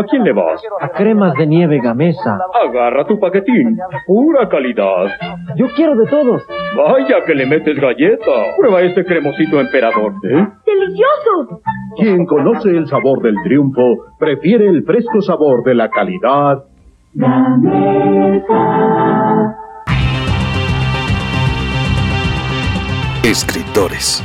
¿A quién le vas? A cremas de nieve gamesa. Agarra tu paquetín. Pura calidad. Yo quiero de todos. Vaya que le metes galleta. Prueba este cremosito emperador, ¿eh? ¡Delicioso! Quien conoce el sabor del triunfo, prefiere el fresco sabor de la calidad. Escritores.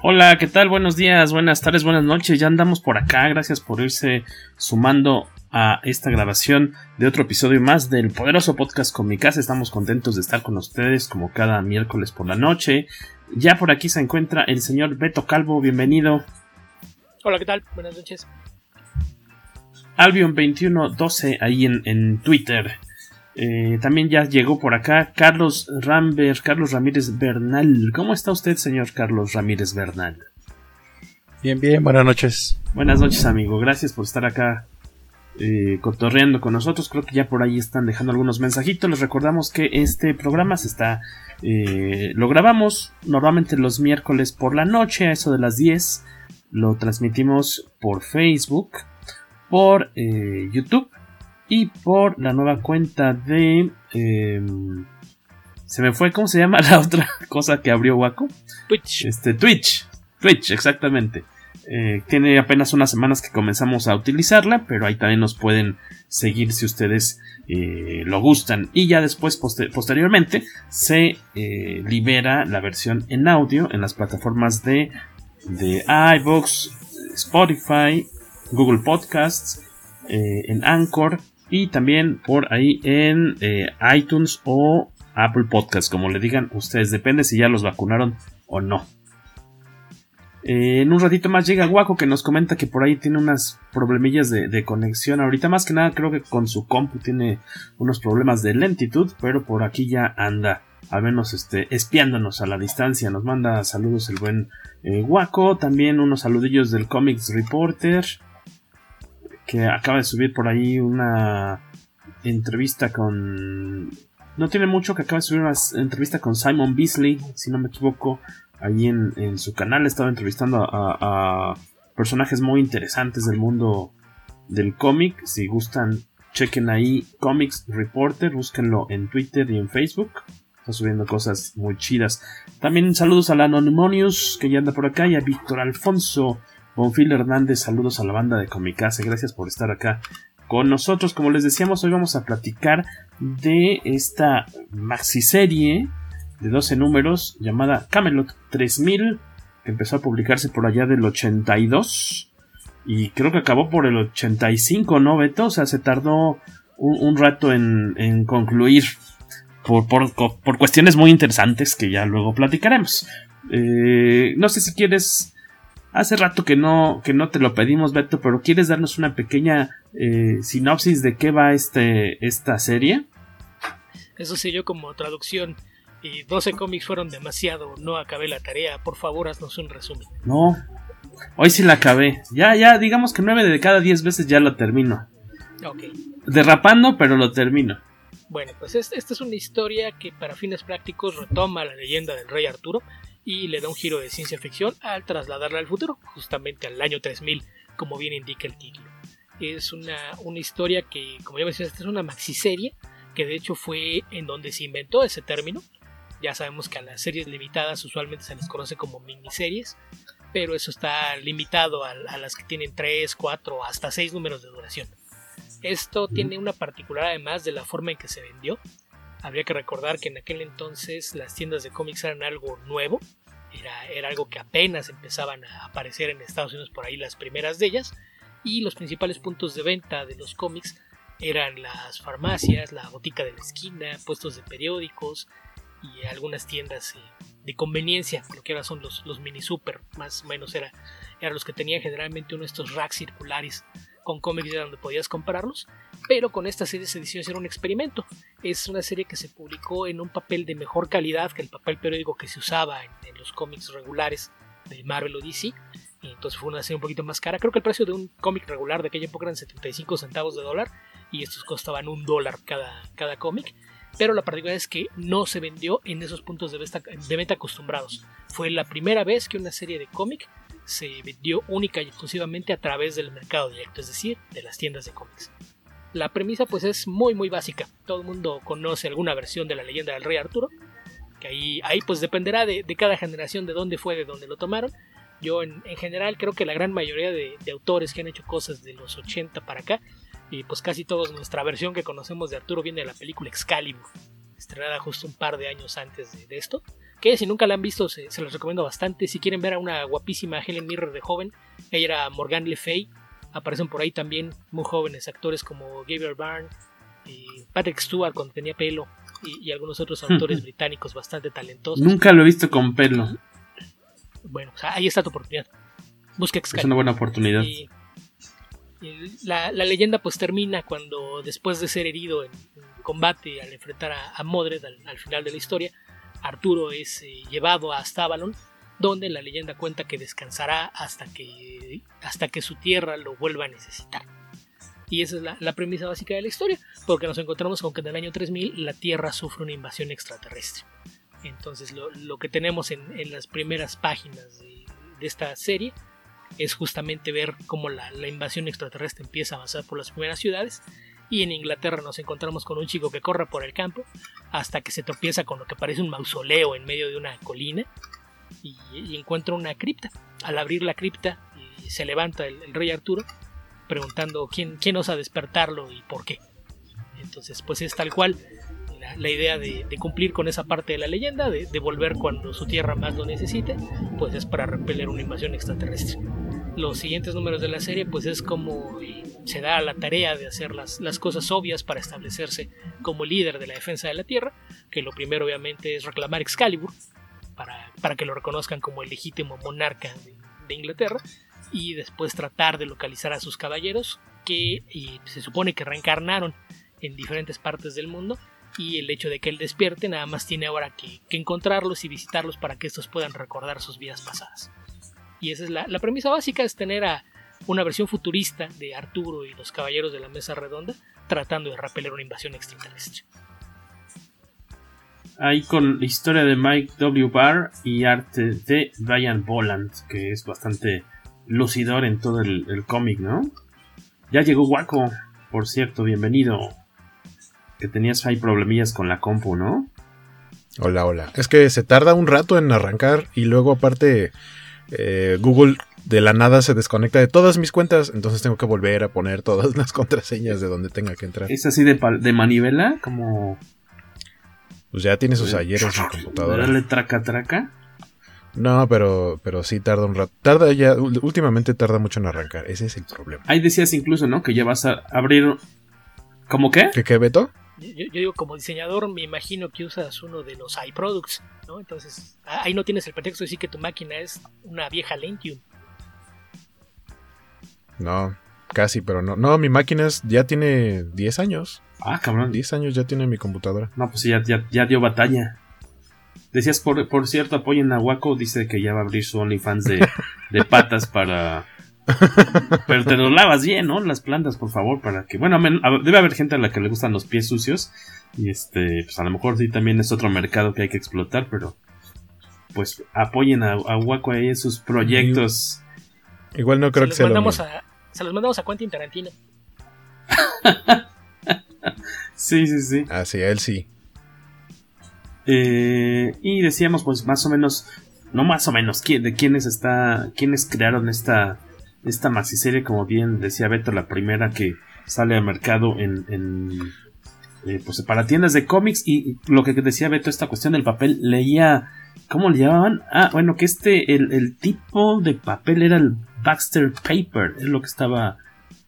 Hola, ¿qué tal? Buenos días, buenas tardes, buenas noches. Ya andamos por acá. Gracias por irse sumando a esta grabación de otro episodio más del poderoso podcast con mi casa. Estamos contentos de estar con ustedes como cada miércoles por la noche. Ya por aquí se encuentra el señor Beto Calvo. Bienvenido. Hola, ¿qué tal? Buenas noches. Albion2112 ahí en, en Twitter. Eh, también ya llegó por acá Carlos Rambert, Carlos Ramírez Bernal. ¿Cómo está usted, señor Carlos Ramírez Bernal? Bien, bien, buenas noches. Buenas noches, amigo. Gracias por estar acá eh, cotorreando con nosotros. Creo que ya por ahí están dejando algunos mensajitos. Les recordamos que este programa se está. Eh, lo grabamos normalmente los miércoles por la noche, a eso de las 10. Lo transmitimos por Facebook, por eh, YouTube y por la nueva cuenta de... Eh, se me fue, ¿cómo se llama la otra cosa que abrió Waco? Twitch. Este, Twitch. Twitch, exactamente. Eh, tiene apenas unas semanas que comenzamos a utilizarla, pero ahí también nos pueden seguir si ustedes eh, lo gustan. Y ya después, poster posteriormente, se eh, libera la versión en audio en las plataformas de, de iVoox, Spotify, Google Podcasts, en Anchor y también por ahí en eh, iTunes o Apple Podcasts, como le digan ustedes, depende si ya los vacunaron o no. Eh, en un ratito más llega Guaco que nos comenta que por ahí tiene unas problemillas de, de, conexión. Ahorita más que nada creo que con su compu tiene unos problemas de lentitud, pero por aquí ya anda, al menos este, espiándonos a la distancia. Nos manda saludos el buen eh, Guaco, también unos saludillos del Comics Reporter que acaba de subir por ahí una entrevista con... No tiene mucho que acaba de subir una entrevista con Simon Beasley, si no me equivoco, ahí en, en su canal. Estaba entrevistando a, a, personajes muy interesantes del mundo del cómic. Si gustan, chequen ahí Comics Reporter, búsquenlo en Twitter y en Facebook. Está subiendo cosas muy chidas. También saludos a la Anonymous, que ya anda por acá, y a Víctor Alfonso. Bonfil Hernández, saludos a la banda de Comicase, gracias por estar acá con nosotros. Como les decíamos, hoy vamos a platicar de esta maxiserie de 12 números llamada Camelot 3000, que empezó a publicarse por allá del 82 y creo que acabó por el 85, ¿no, Beto? O sea, se tardó un, rato en, en concluir por, por, por, cuestiones muy interesantes que ya luego platicaremos. Eh, no sé si quieres Hace rato que no, que no te lo pedimos, Beto, pero ¿quieres darnos una pequeña eh, sinopsis de qué va este, esta serie? Eso sí, yo como traducción y 12 cómics fueron demasiado, no acabé la tarea, por favor haznos un resumen. No, hoy sí la acabé. Ya, ya, digamos que 9 de cada 10 veces ya lo termino. Ok. Derrapando, pero lo termino. Bueno, pues esta es una historia que para fines prácticos retoma la leyenda del rey Arturo y le da un giro de ciencia ficción al trasladarla al futuro, justamente al año 3000, como bien indica el título. Es una, una historia que, como ya mencionaste, es una maxiserie, que de hecho fue en donde se inventó ese término. Ya sabemos que a las series limitadas usualmente se les conoce como miniseries, pero eso está limitado a, a las que tienen 3, 4, hasta 6 números de duración. Esto tiene una particular además de la forma en que se vendió. Habría que recordar que en aquel entonces las tiendas de cómics eran algo nuevo, era, era, algo que apenas empezaban a aparecer en Estados Unidos por ahí las primeras de ellas, y los principales puntos de venta de los cómics eran las farmacias, la botica de la esquina, puestos de periódicos y algunas tiendas eh, de conveniencia, lo que ahora son los, mini super, más o menos era, eran los que tenían generalmente uno de estos racks circulares con cómics de donde podías comprarlos, pero con esta serie se decidió hacer un experimento. Es una serie que se publicó en un papel de mejor calidad que el papel periódico que se usaba en, en los cómics regulares de Marvel o DC. Y entonces fue una serie un poquito más cara. Creo que el precio de un cómic regular de aquella época eran 75 centavos de dólar y estos costaban un dólar cada, cada cómic pero la particularidad es que no se vendió en esos puntos de venta, de venta acostumbrados. Fue la primera vez que una serie de cómic se vendió única y exclusivamente a través del mercado directo, es decir, de las tiendas de cómics. La premisa pues es muy muy básica. Todo el mundo conoce alguna versión de la leyenda del rey Arturo, que ahí, ahí pues dependerá de, de cada generación de dónde fue, de dónde lo tomaron. Yo en, en general creo que la gran mayoría de, de autores que han hecho cosas de los 80 para acá y pues casi todos nuestra versión que conocemos de Arturo viene de la película Excalibur, estrenada justo un par de años antes de, de esto. Que si nunca la han visto, se, se, los recomiendo bastante. Si quieren ver a una guapísima Helen Mirren de joven, ella era Morgan Le Fay. Aparecen por ahí también muy jóvenes actores como Gabriel Byrne, y Patrick Stewart cuando tenía pelo, y, y algunos otros autores británicos bastante talentosos. Nunca lo he visto con pelo. Bueno, o sea, ahí está tu oportunidad. Busca Excalibur. Es una buena oportunidad. Y, la, la, leyenda pues termina cuando después de ser herido en, en combate al enfrentar a, a Modred al, al, final de la historia, Arturo es eh, llevado hasta Avalon, donde la leyenda cuenta que descansará hasta que, hasta que su tierra lo vuelva a necesitar. Y esa es la, premisa básica de la historia, porque nos encontramos con que en el año 3000 la Tierra sufre una invasión extraterrestre. Entonces lo, lo que tenemos en, en, las primeras páginas de, de esta serie es justamente ver cómo la, la, invasión extraterrestre empieza a avanzar por las primeras ciudades. Y en Inglaterra nos encontramos con un chico que corre por el campo hasta que se tropieza con lo que parece un mausoleo en medio de una colina y, encuentra una cripta. Al abrir la cripta se levanta el, rey Arturo preguntando quién, quién osa despertarlo y por qué. Entonces pues es tal cual la, idea de, cumplir con esa parte de la leyenda, de, de volver cuando su tierra más lo necesite, pues es para repeler una invasión extraterrestre los siguientes números de la serie, pues es como se da la tarea de hacer las, las, cosas obvias para establecerse como líder de la defensa de la Tierra, que lo primero obviamente es reclamar Excalibur, para, para que lo reconozcan como el legítimo monarca de, Inglaterra, y después tratar de localizar a sus caballeros, que se supone que reencarnaron en diferentes partes del mundo, y el hecho de que él despierte nada más tiene ahora que, que encontrarlos y visitarlos para que estos puedan recordar sus vidas pasadas. Y esa es la, la, premisa básica, es tener a una versión futurista de Arturo y los caballeros de la mesa redonda tratando de repeler una invasión extraterrestre. Ahí con la historia de Mike W. Barr y arte de Brian Boland, que es bastante lucidor en todo el, el cómic, ¿no? Ya llegó Waco, por cierto, bienvenido. Que tenías ahí problemillas con la compu, ¿no? Hola, hola. Es que se tarda un rato en arrancar y luego aparte eh, Google de la nada se desconecta de todas mis cuentas, entonces tengo que volver a poner todas las contraseñas de donde tenga que entrar. ¿Es así de, de manivela? Como... Pues ya tiene sus ayeres en computadora. ¿Darle traca traca? No, pero, pero sí tarda un rato. Tarda ya, últimamente tarda mucho en arrancar. Ese es el problema. Ahí decías incluso, ¿no? Que ya vas a abrir. ¿Cómo qué? ¿Qué qué, Beto? Yo, yo, digo, como diseñador, me imagino que usas uno de los iProducts, ¿no? Entonces, ahí no tienes el pretexto de decir que tu máquina es una vieja Lentium. No, casi, pero no. No, mi máquina es, ya tiene 10 años. Ah, cabrón. 10 años ya tiene mi computadora. No, pues ya, ya, ya dio batalla. Decías, por, por cierto, apoyen a Waco, dice que ya va a abrir su OnlyFans de, de patas para pero te lo lavas bien, ¿no? Las plantas, por favor, para que. Bueno, debe haber gente a la que le gustan los pies sucios. Y este, pues a lo mejor sí también es otro mercado que hay que explotar, pero. Pues apoyen a, a Waco ahí en sus proyectos. Igual no creo se que sea. Mandamos a, se los mandamos a Quentin Tarantino. sí, sí, sí. Ah, sí, a él sí. Eh, y decíamos, pues más o menos. No más o menos, de quiénes está. quiénes crearon esta esta maxiserie, como bien decía Beto, la primera que sale al mercado en, en eh, pues para tiendas de cómics y lo que decía Beto esta cuestión del papel leía ¿cómo le llamaban? Ah, bueno, que este el, el tipo de papel era el Baxter Paper, es lo que estaba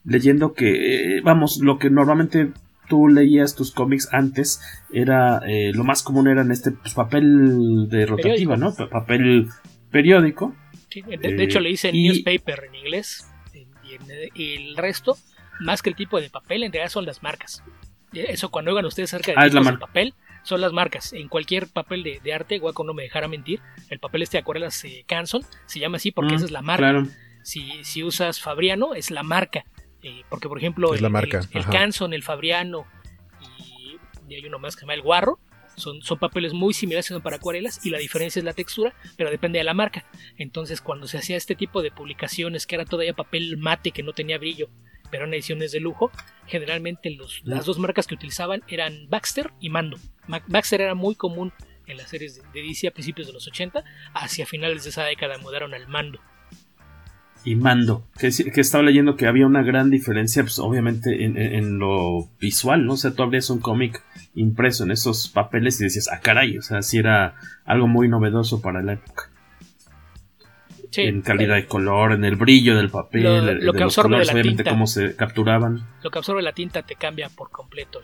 leyendo que eh, vamos, lo que normalmente tú leías tus cómics antes era eh, lo más común era en este pues, papel de rotativa, ¿no? Papel periódico. Sí, de, de, hecho le dicen y, newspaper en inglés y, en, y el resto más que el tipo de papel en realidad son las marcas. Eso cuando oigan ustedes cerca de ah, tipos de papel, son las marcas. En cualquier papel de, de arte, Guaco no me dejara mentir, el papel este de acuarelas eh, Canson se llama así porque Mm, esa es la marca. claro. Si, si usas Fabriano, es la marca. Eh, porque, por ejemplo, Es el, la marca, el, el ajá. Canson, el Fabriano y, y hay uno más que se llama el Guarro, son, son papeles muy similares son para acuarelas y la diferencia es la textura, pero depende de la marca. Entonces, cuando se hacía este tipo de publicaciones, que era todavía papel mate que no tenía brillo, pero eran ediciones de lujo, generalmente los, las dos marcas que utilizaban eran Baxter y Mando. Ma- Baxter era muy común en las series de, de DC a principios de los 80, hacia finales de esa década mudaron al Mando. y Mando, que, estaba leyendo que había una gran diferencia, pues obviamente en, en- en lo visual, ¿no? O sea, tú abrías un cómic impreso en esos papeles y decías, ah, caray, o sea, sí era algo muy novedoso para la época. Sí, en calidad de color, en el brillo del papel, Lo- de- lo de que los absorbe de colores, la obviamente tinta. cómo se capturaban. lo que absorbe la tinta te cambia por completo.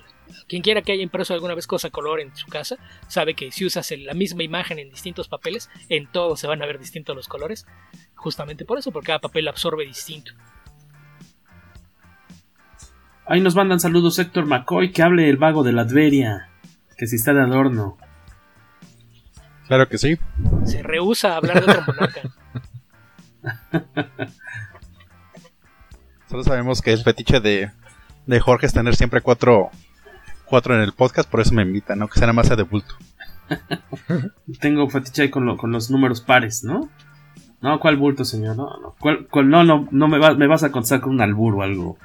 Quien quiera que haya impreso alguna vez cosa color en su casa, sabe que si usas la misma imagen en distintos papeles, en todos se van a ver distintos los colores. Justamente por eso, porque cada papel absorbe distinto. Ahí nos mandan saludos Héctor McCoy, que hable el vago de la Adveria, que si está de adorno. Claro que sí. Se rehúsa a hablar de otro monarca. Solo sabemos que es fetiche de, de Jorge es tener siempre cuatro, cuatro en el podcast, por eso me invitan, ¿no? Que sea más sea de bulto. Tengo fetiche ahí con, lo- con los números pares, ¿no? No, ¿cuál bulto, señor? No, no, ¿cuál- cuál- no, no, no me, va- me vas a contestar con un albur o algo.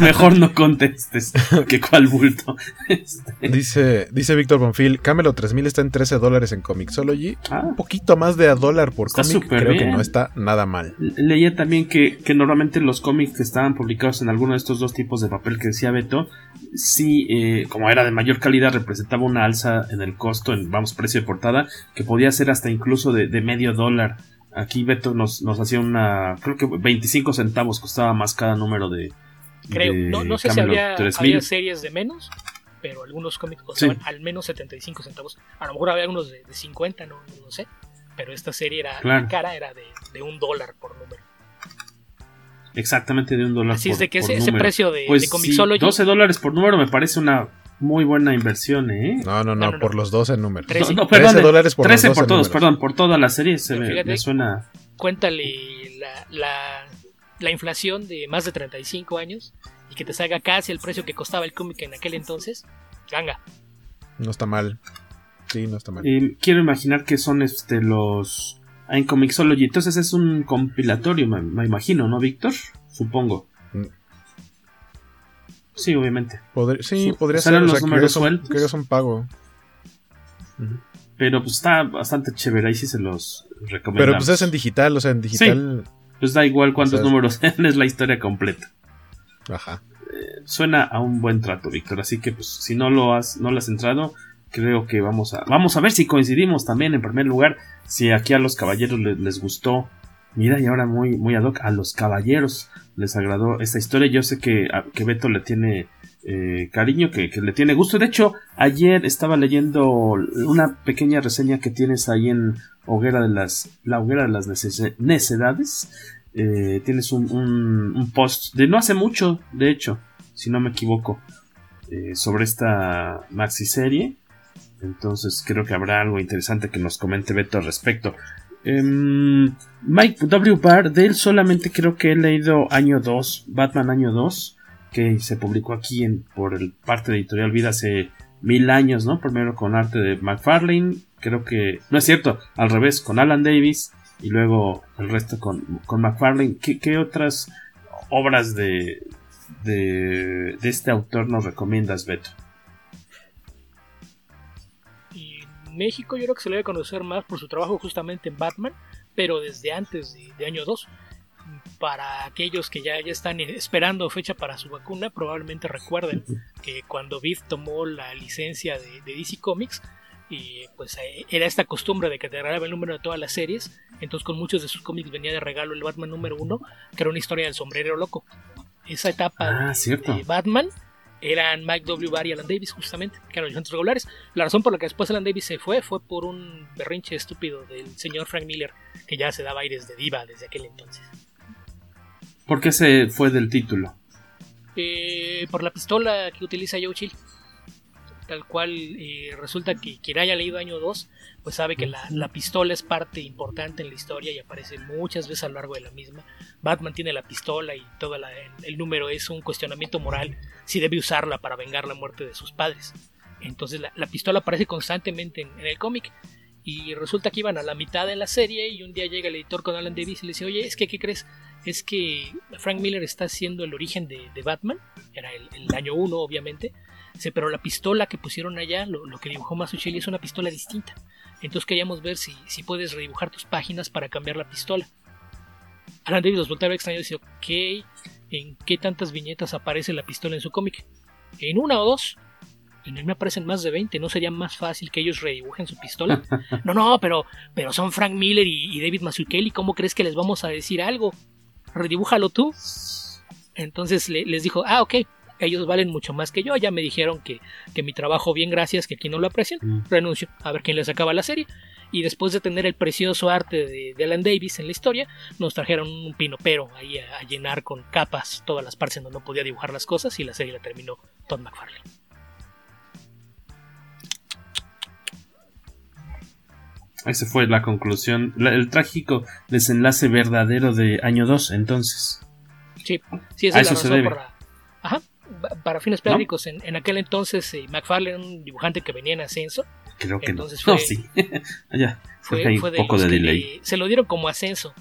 Mejor no contestes que cuál bulto. Este, Dice, dice Víctor Bonfil, Camelo 3000 está en 13 dólares en Comixology. Ah. Un poquito más de a dólar por cómic. Creo que no está nada mal. Leía también que, que normalmente los cómics que estaban publicados en alguno de estos dos tipos de papel que decía Beto, sí, eh, como era de mayor calidad, representaba una alza en el costo, en vamos, precio de portada, que podía ser hasta incluso de, de medio dólar. Aquí Beto nos, nos hacía una, creo que 25 centavos costaba más cada número de... Creo. No, no sé si Camelot había, 3000. había series de menos, pero algunos cómics costaban al menos 75 centavos. A lo mejor había unos de, de 50, no, no sé. Pero esta serie era Claro. la cara era de, de un dólar por número. Exactamente de un dólar Así es por- de que por ese- ese precio de- Pues de sí, Comixology- 12 dólares por número me parece una muy buena inversión, ¿eh? No, no, no, No, no, no. por los 12 números. Trece. No, no, 13 perdón, dólares por los 13 por 12 todos, números. perdón, por toda la serie se me, fíjate- me suena... Cuéntale la, la, la inflación de más de 35 años y que te salga casi el precio que costaba el cómic en aquel entonces. Ganga. No está mal. Sí, no está mal. Eh, quiero imaginar que son este los ah, en Comixology. Entonces es un compilatorio, me, me imagino, ¿no, Víctor? Supongo. Mm. Sí, obviamente. Podr- sí, Su- podría ¿serán ser. O los sea, números sueltos? que un pago. Pero pues está bastante chévere, ahí sí se los recomiendo. Pero pues es en digital, o sea, en digital. Pues da igual cuántos O sea, es- números sean, es la historia completa. Ajá. Suena a un buen trato, Víctor. Así que pues si no lo has, no lo has entrado, creo que vamos a, vamos a ver si coincidimos también en primer lugar. Si aquí a los caballeros les, les gustó. Mira, y ahora muy, muy ad hoc, a los caballeros les agradó esta historia. Yo sé que, a- que Beto le tiene eh, cariño, que, que le tiene gusto. De hecho, ayer estaba leyendo una pequeña reseña que tienes ahí en Hoguera de las, la Hoguera de las Nece- Necedades. Eh, tienes un, post de no hace mucho, de hecho, si no me equivoco, eh, sobre esta maxi serie. Entonces creo que habrá algo interesante que nos comente Beto al respecto. Em, Mike W. Barr, de él solamente creo que he leído año 2, Batman año 2, que se publicó aquí en, por el parte de Editorial Vida hace mil años, ¿no? Primero con arte de McFarlane, creo que... No es cierto, al revés, con Alan Davis y luego el resto con, con McFarlane. ¿Qué, qué otras obras de, de, de este autor nos recomiendas, Beto? Y México yo creo que se le debe conocer más por su trabajo justamente en Batman, pero desde antes de, año 2. para aquellos que ya, ya están esperando fecha para su vacuna, probablemente recuerden que cuando Vid tomó la licencia de DC Comics, y pues eh, era esta costumbre de que te regalaba el número de todas las series. Entonces con muchos de sus cómics venía de regalo el Batman número uno, que era una historia del sombrero loco. Esa etapa ah, de, de, Batman eran Mike W. Barr y Alan Davis justamente, que eran los regulares. La razón por la que después Alan Davis se fue fue por un berrinche estúpido del señor Frank Miller, que ya se daba aires de diva desde aquel entonces. ¿Por qué se fue del título? Eh, por la pistola que utiliza Joe Chill tal cual eh, resulta que quien haya leído año 2 pues sabe que la, la, pistola es parte importante en la historia y aparece muchas veces a lo largo de la misma. Batman tiene la pistola y todo la, el número es un cuestionamiento moral si debe usarla para vengar la muerte de sus padres. Entonces la, la pistola aparece constantemente en, en el cómic y resulta que iban a la mitad de la serie y un día llega el editor con Alan Davis y le dice, oye, es que, ¿qué crees? Es que Frank Miller está haciendo el origen de, de Batman, era el, el año 1 obviamente, Dice, pero la pistola que pusieron allá, lo, lo que dibujó Mazzucchelli es una pistola distinta. Entonces queríamos ver si, si puedes redibujar tus páginas para cambiar la pistola. Alan Davis los voltea a ver extraño y dice, ok, ¿en qué tantas viñetas aparece la pistola en su cómic? ¿En una o dos? En él me aparecen más de 20, ¿no sería más fácil que ellos redibujen su pistola? no, no, pero, pero son Frank Miller y, y David Mazzucchelli, ¿cómo crees que les vamos a decir algo? Redibújalo tú. Entonces le, les dijo, ah, ok, ellos valen mucho más que yo, ya me dijeron que, que mi trabajo bien gracias, que aquí no lo aprecian, mm. renuncio, a ver quién les acaba la serie. Y después de tener el precioso arte de, de Alan Davis en la historia, nos trajeron un pinopero ahí a, a, llenar con capas todas las partes en donde no podía dibujar las cosas y la serie la terminó Todd McFarlane. Esa fue la conclusión, la, el trágico desenlace verdadero de año 2, entonces. Sí, sí, esa es la razón por la... Ajá, para fines prácticos, ¿No? en, en, aquel entonces eh, McFarlane era un dibujante que venía en ascenso. Creo que entonces no. Fue, no, sí. ya, fue, hay fue un poco de delay. Le, se lo dieron como ascenso.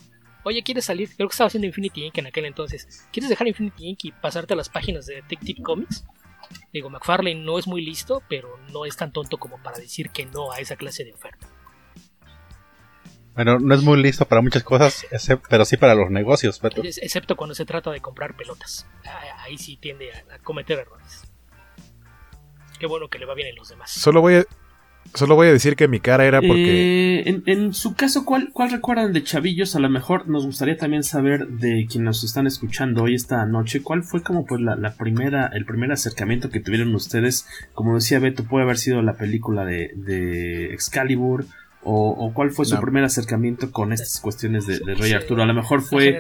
Oye, ¿quieres salir? Creo que estaba haciendo Infinity Inc. en aquel entonces. ¿Quieres dejar Infinity Inc. y pasarte a las páginas de Detective Comics? Digo, McFarlane no es muy listo, pero no es tan tonto como para decir que no a esa clase de oferta. Bueno, no es muy listo para muchas cosas, pero sí para los negocios, Beto. Excepto cuando se trata de comprar pelotas. Ahí sí tiende a cometer errores. Qué bueno que le va bien en los demás. Solo voy a, solo voy a decir que mi cara era porque... Eh, en, en, su caso, ¿cuál, ¿cuál recuerdan de Chavillos? A lo mejor nos gustaría también saber de quienes nos están escuchando hoy esta noche, ¿cuál fue como pues la, la primera, el primer acercamiento que tuvieron ustedes? Como decía Beto, puede haber sido la película de, de Excalibur, o, o, cuál fue su no. primer acercamiento con estas cuestiones de, de Rey Arturo. A lo mejor fue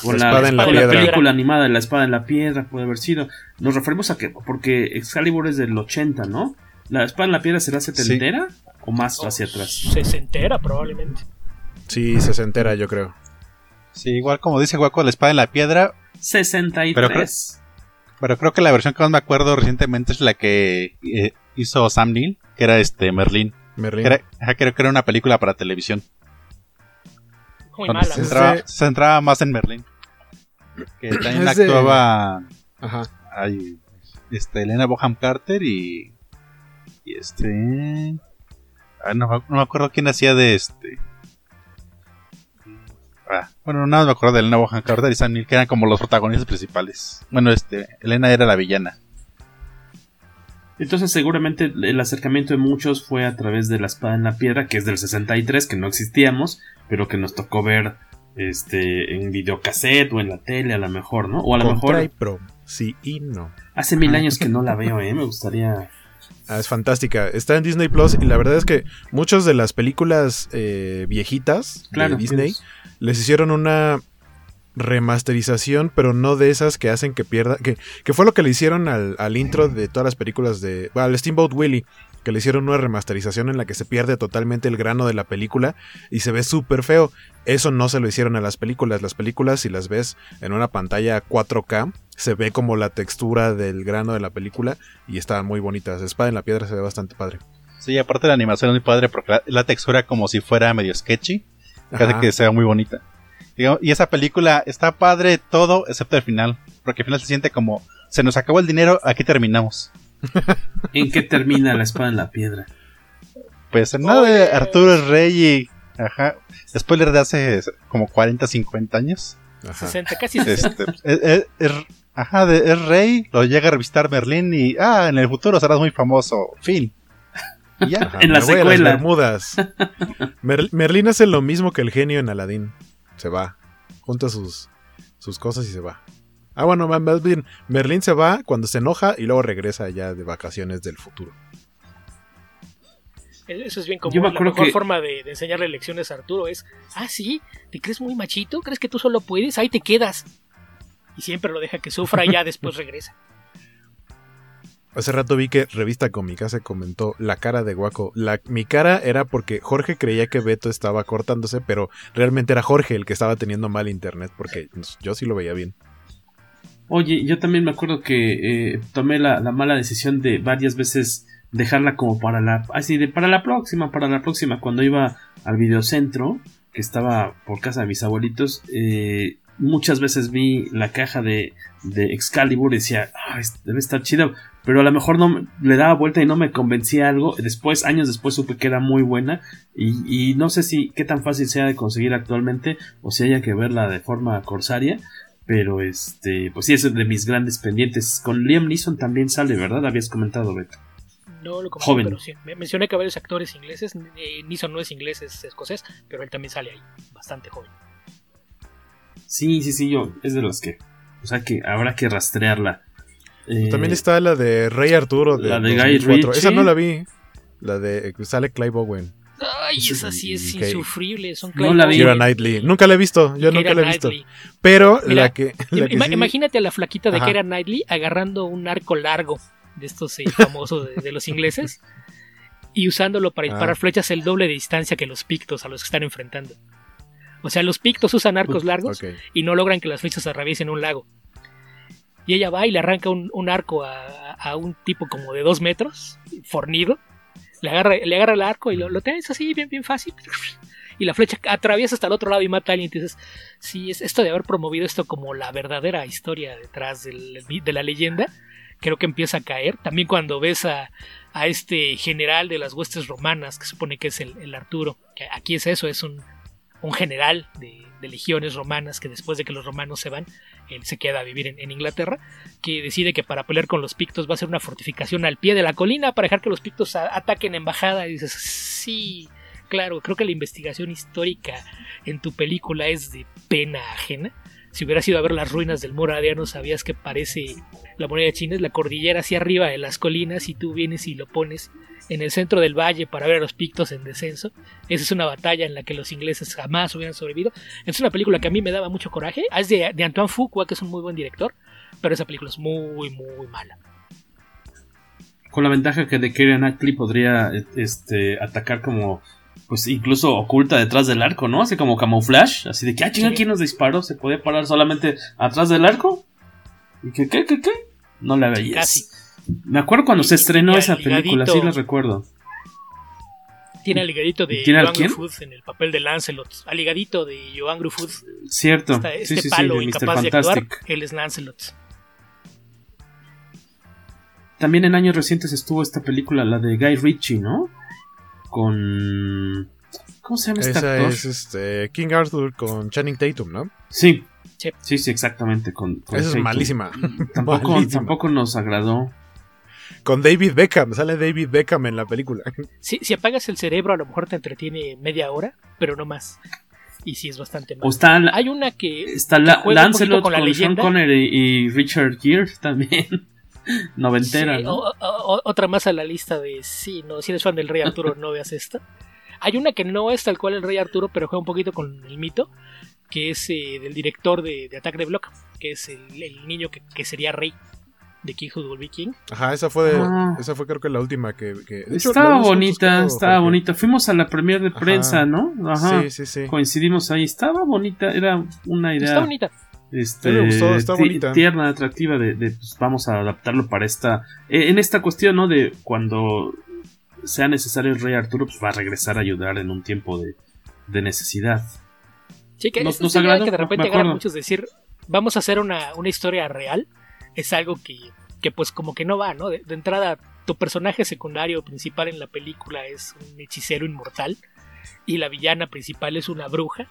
con, la, con, la, con la, película animada de la espada en la piedra, puede haber sido. Nos referimos a que, porque Excalibur es del 80, ¿no? ¿La espada en la piedra será setentera sí. o más o hacia atrás? Sesentera, probablemente. Sí, sesentera, yo creo. Sí, igual como dice Guaco, la espada en la piedra. 63. Pero creo, pero creo que la versión que más me acuerdo recientemente es la que eh, hizo Sam Neill, que era este Merlín. Creo que era una película para televisión. Muy mala. Se centraba, se centraba, más en Merlin. Que también es actuaba. De... Ajá. Ay, este, Elena Boham Carter y. Y este. Ah, no, no, me acuerdo quién hacía de este. Ah, bueno, nada me acuerdo de Elena Boham Carter y Sam Neill, que eran como los protagonistas principales. Bueno, este, Elena era la villana. Entonces seguramente el acercamiento de muchos fue a través de la espada en la piedra, que es del 63, que no existíamos, pero que nos tocó ver este en videocassette o en la tele a lo mejor, ¿no? O a lo mejor... Pro. Sí y no. Hace mil años que no la veo, ¿eh? Me gustaría... Ah, es fantástica. Está en Disney Plus y la verdad es que muchas de las películas eh, viejitas claro, de Disney les hicieron una remasterización, pero no de esas que hacen que pierda. Que, que fue lo que le hicieron al, al, intro de todas las películas de. Al Steamboat Willie. Que le hicieron una remasterización en la que se pierde totalmente el grano de la película y se ve súper feo. Eso no se lo hicieron a las películas. Las películas, si las ves en una pantalla 4K, se ve como la textura del grano de la película y están muy bonitas. Espada en la piedra se ve bastante padre. Sí, aparte la animación es muy padre porque la, la textura como si fuera medio sketchy. Que hace que sea muy bonita. Y esa película está padre todo excepto el final. Porque al final se siente como, se nos acabó el dinero, aquí terminamos. ¿En qué termina la espada en la piedra? Pues en nada de Arturo es rey y... Ajá. Spoiler de hace como 40, 50 años. Ajá. 60, casi 60. Este, es, es, es, ajá, de, es rey, lo llega a revistar Merlín y, ah, en el futuro serás muy famoso. Fin. Y ya. Ajá, en la secuela. Las Bermudas. Mer, Merlín hace lo mismo que el genio en Aladdin. Se va. Junta sus, sus cosas y se va. Ah, bueno, más bien, Merlín se va cuando se enoja y luego regresa ya de vacaciones del futuro. Eso es bien como la mejor que... forma de, de, enseñarle lecciones a Arturo es, ah, sí, ¿te crees muy machito? ¿Crees que tú solo puedes? Ahí te quedas. Y siempre lo deja que sufra y ya después regresa. Hace rato vi que Revista Cómica se comentó la cara de Guaco. La, mi cara era porque Jorge creía que Beto estaba cortándose, pero realmente era Jorge el que estaba teniendo mal internet, porque yo sí lo veía bien. Oye, yo también me acuerdo que eh, tomé la, la, mala decisión de varias veces dejarla como para la así de para la próxima, para la próxima. Cuando iba al videocentro, que estaba por casa de mis abuelitos, eh, muchas veces vi la caja de, de Excalibur y decía, ah, debe estar chido, pero a lo mejor no le daba vuelta y no me convencía algo. Después, años después, supe que era muy buena y, y no sé si qué tan fácil sea de conseguir actualmente o si haya que verla de forma corsaria. Pero este, pues sí, es de mis grandes pendientes. Con Liam Neeson también sale, ¿verdad? Habías comentado, Beto. No lo comenté, Joven. pero sí. Mencioné que varios actores ingleses. Eh, Neeson no es inglés, es escocés, pero él también sale ahí, bastante joven. Sí, sí, sí, yo, es de los que. O sea que habrá que rastrearla. Eh, también está la de Rey Arturo de, la de Guy Ritchie. Esa no la vi. La de sale Clive Owen. Ay, esa sí es Okay. insufrible. Son No la vi. Keira Knightley. Nunca la he visto. Yo nunca la he visto. Knightley. Pero Mira, la que. la que Ima- sí- Imagínate a la flaquita de Ajá. Knightley agarrando un arco largo de estos eh, famosos de, de los ingleses y usándolo para disparar Ah. flechas el doble de distancia que los pictos a los que están enfrentando. O sea, los pictos usan arcos largos y no logran que las flechas atraviesen un lago. Y ella va y le arranca un, un arco a, a un tipo como de dos metros, fornido. Le agarra, le agarra el arco y lo, lo tenés así, bien, bien fácil. Y la flecha atraviesa hasta el otro lado y mata a alguien. Entonces, sí, es esto de haber promovido esto como la verdadera historia detrás del- de la leyenda. Creo que empieza a caer. También cuando ves a, a este general de las huestes romanas, que supone que es el, el Arturo. Que aquí es eso, es un, un general de, legiones romanas que después de que los romanos se van, él se queda a vivir en, Inglaterra, que decide que para pelear con los pictos va a hacer una fortificación al pie de la colina para dejar que los pictos a- ataquen embajada. Y dices, sí, claro, creo que la investigación histórica en tu película es de pena ajena. Si hubieras ido a ver las ruinas del muro Adriano, sabías que parece la moneda china, es la cordillera hacia arriba de las colinas y tú vienes y lo pones en el centro del valle para ver a los pictos en descenso. Esa es una batalla en la que los ingleses jamás hubieran sobrevivido. Es una película que a mí me daba mucho coraje. Ah, Es de, de Antoine Fuqua, que es un muy buen director, pero esa película es muy, muy mala. Con la ventaja que de Keira Knightley podría eh, este, atacar como, pues incluso oculta detrás del arco, ¿no? Así como camouflage, así de que, ah, chinga. ¿quién nos disparó? ¿Se podía parar solamente atrás del arco? ¿Y que qué, qué, qué? No la veías. Casi. Me acuerdo cuando se estrenó esa película, sí la recuerdo. Tiene aligadito de ¿Tiene al Joan quién? Griffith en el papel de Lancelot. Aligadito de Joan Griffith. Cierto. Esta- sí, este sí, sí, palo de Mr. incapaz de actuar, Fantastic. él es Lancelot. También en años recientes estuvo esta película, la de Guy Ritchie, ¿no? Con... ¿Cómo se llama este Esa actor? es este, King Arthur con Channing Tatum, ¿no? Sí. Sí. Sí, sí, exactamente. Con, con Esa es Tatum. malísima. Tampoco, Malísima. tampoco nos agradó. Con David Beckham, sale David Beckham en la película. Si, si apagas el cerebro, a lo mejor te entretiene media hora, pero no más. Y sí es bastante mal. O está, la- Hay una que, está que la, Lancelot con con, la Sean leyenda. Connery y Richard Gere también. Noventera, Sí, ¿no? o- o- otra más a la lista de sí, no, si eres fan del Rey Arturo, no veas esta. Hay una que no es tal cual el Rey Arturo, pero juega un poquito con el mito, que es eh, del director de, de Attack the Block, que es el, el niño que, que sería rey de King Who Will Be King. Ajá, esa fue, Ah. esa fue creo que la última que... que- de hecho, la Estaba bonita, estaba Jorge. bonita. Fuimos a la premier de Ajá. prensa, ¿no? Ajá. Sí, sí, sí. Coincidimos ahí. Estaba bonita, era una idea. Está bonita. Este, me gustó, está bonita. tierna, atractiva de, de, pues, vamos a adaptarlo para esta eh, en esta cuestión, ¿no? De cuando sea necesario el rey Arturo, pues va a regresar a ayudar en un tiempo de, de necesidad. Sí, que Nos- es nos agradó, que de repente agarran muchos decir, vamos a hacer una, una historia real, es algo que, que pues como que no va, ¿no? De, entrada, tu personaje secundario principal en la película es un hechicero inmortal y la villana principal es una bruja.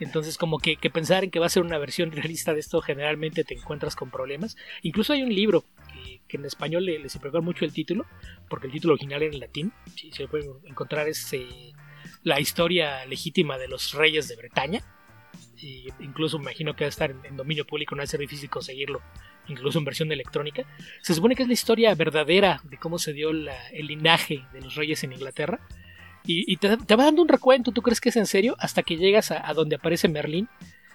Entonces, como que, que, pensar en que va a ser una versión realista de esto, generalmente te encuentras con problemas. Incluso hay un libro que, que en español le, le mucho el título, porque el título original era en latín. Si se pueden encontrar es eh, la historia legítima de los reyes de Bretaña. Y incluso me imagino que va a estar en, en dominio público, no va a ser difícil conseguirlo, incluso en versión electrónica. Se supone que es la historia verdadera de cómo se dio el linaje de los reyes en Inglaterra y, te, va dando un recuento, tú crees que es en serio, hasta que llegas a, donde aparece Merlín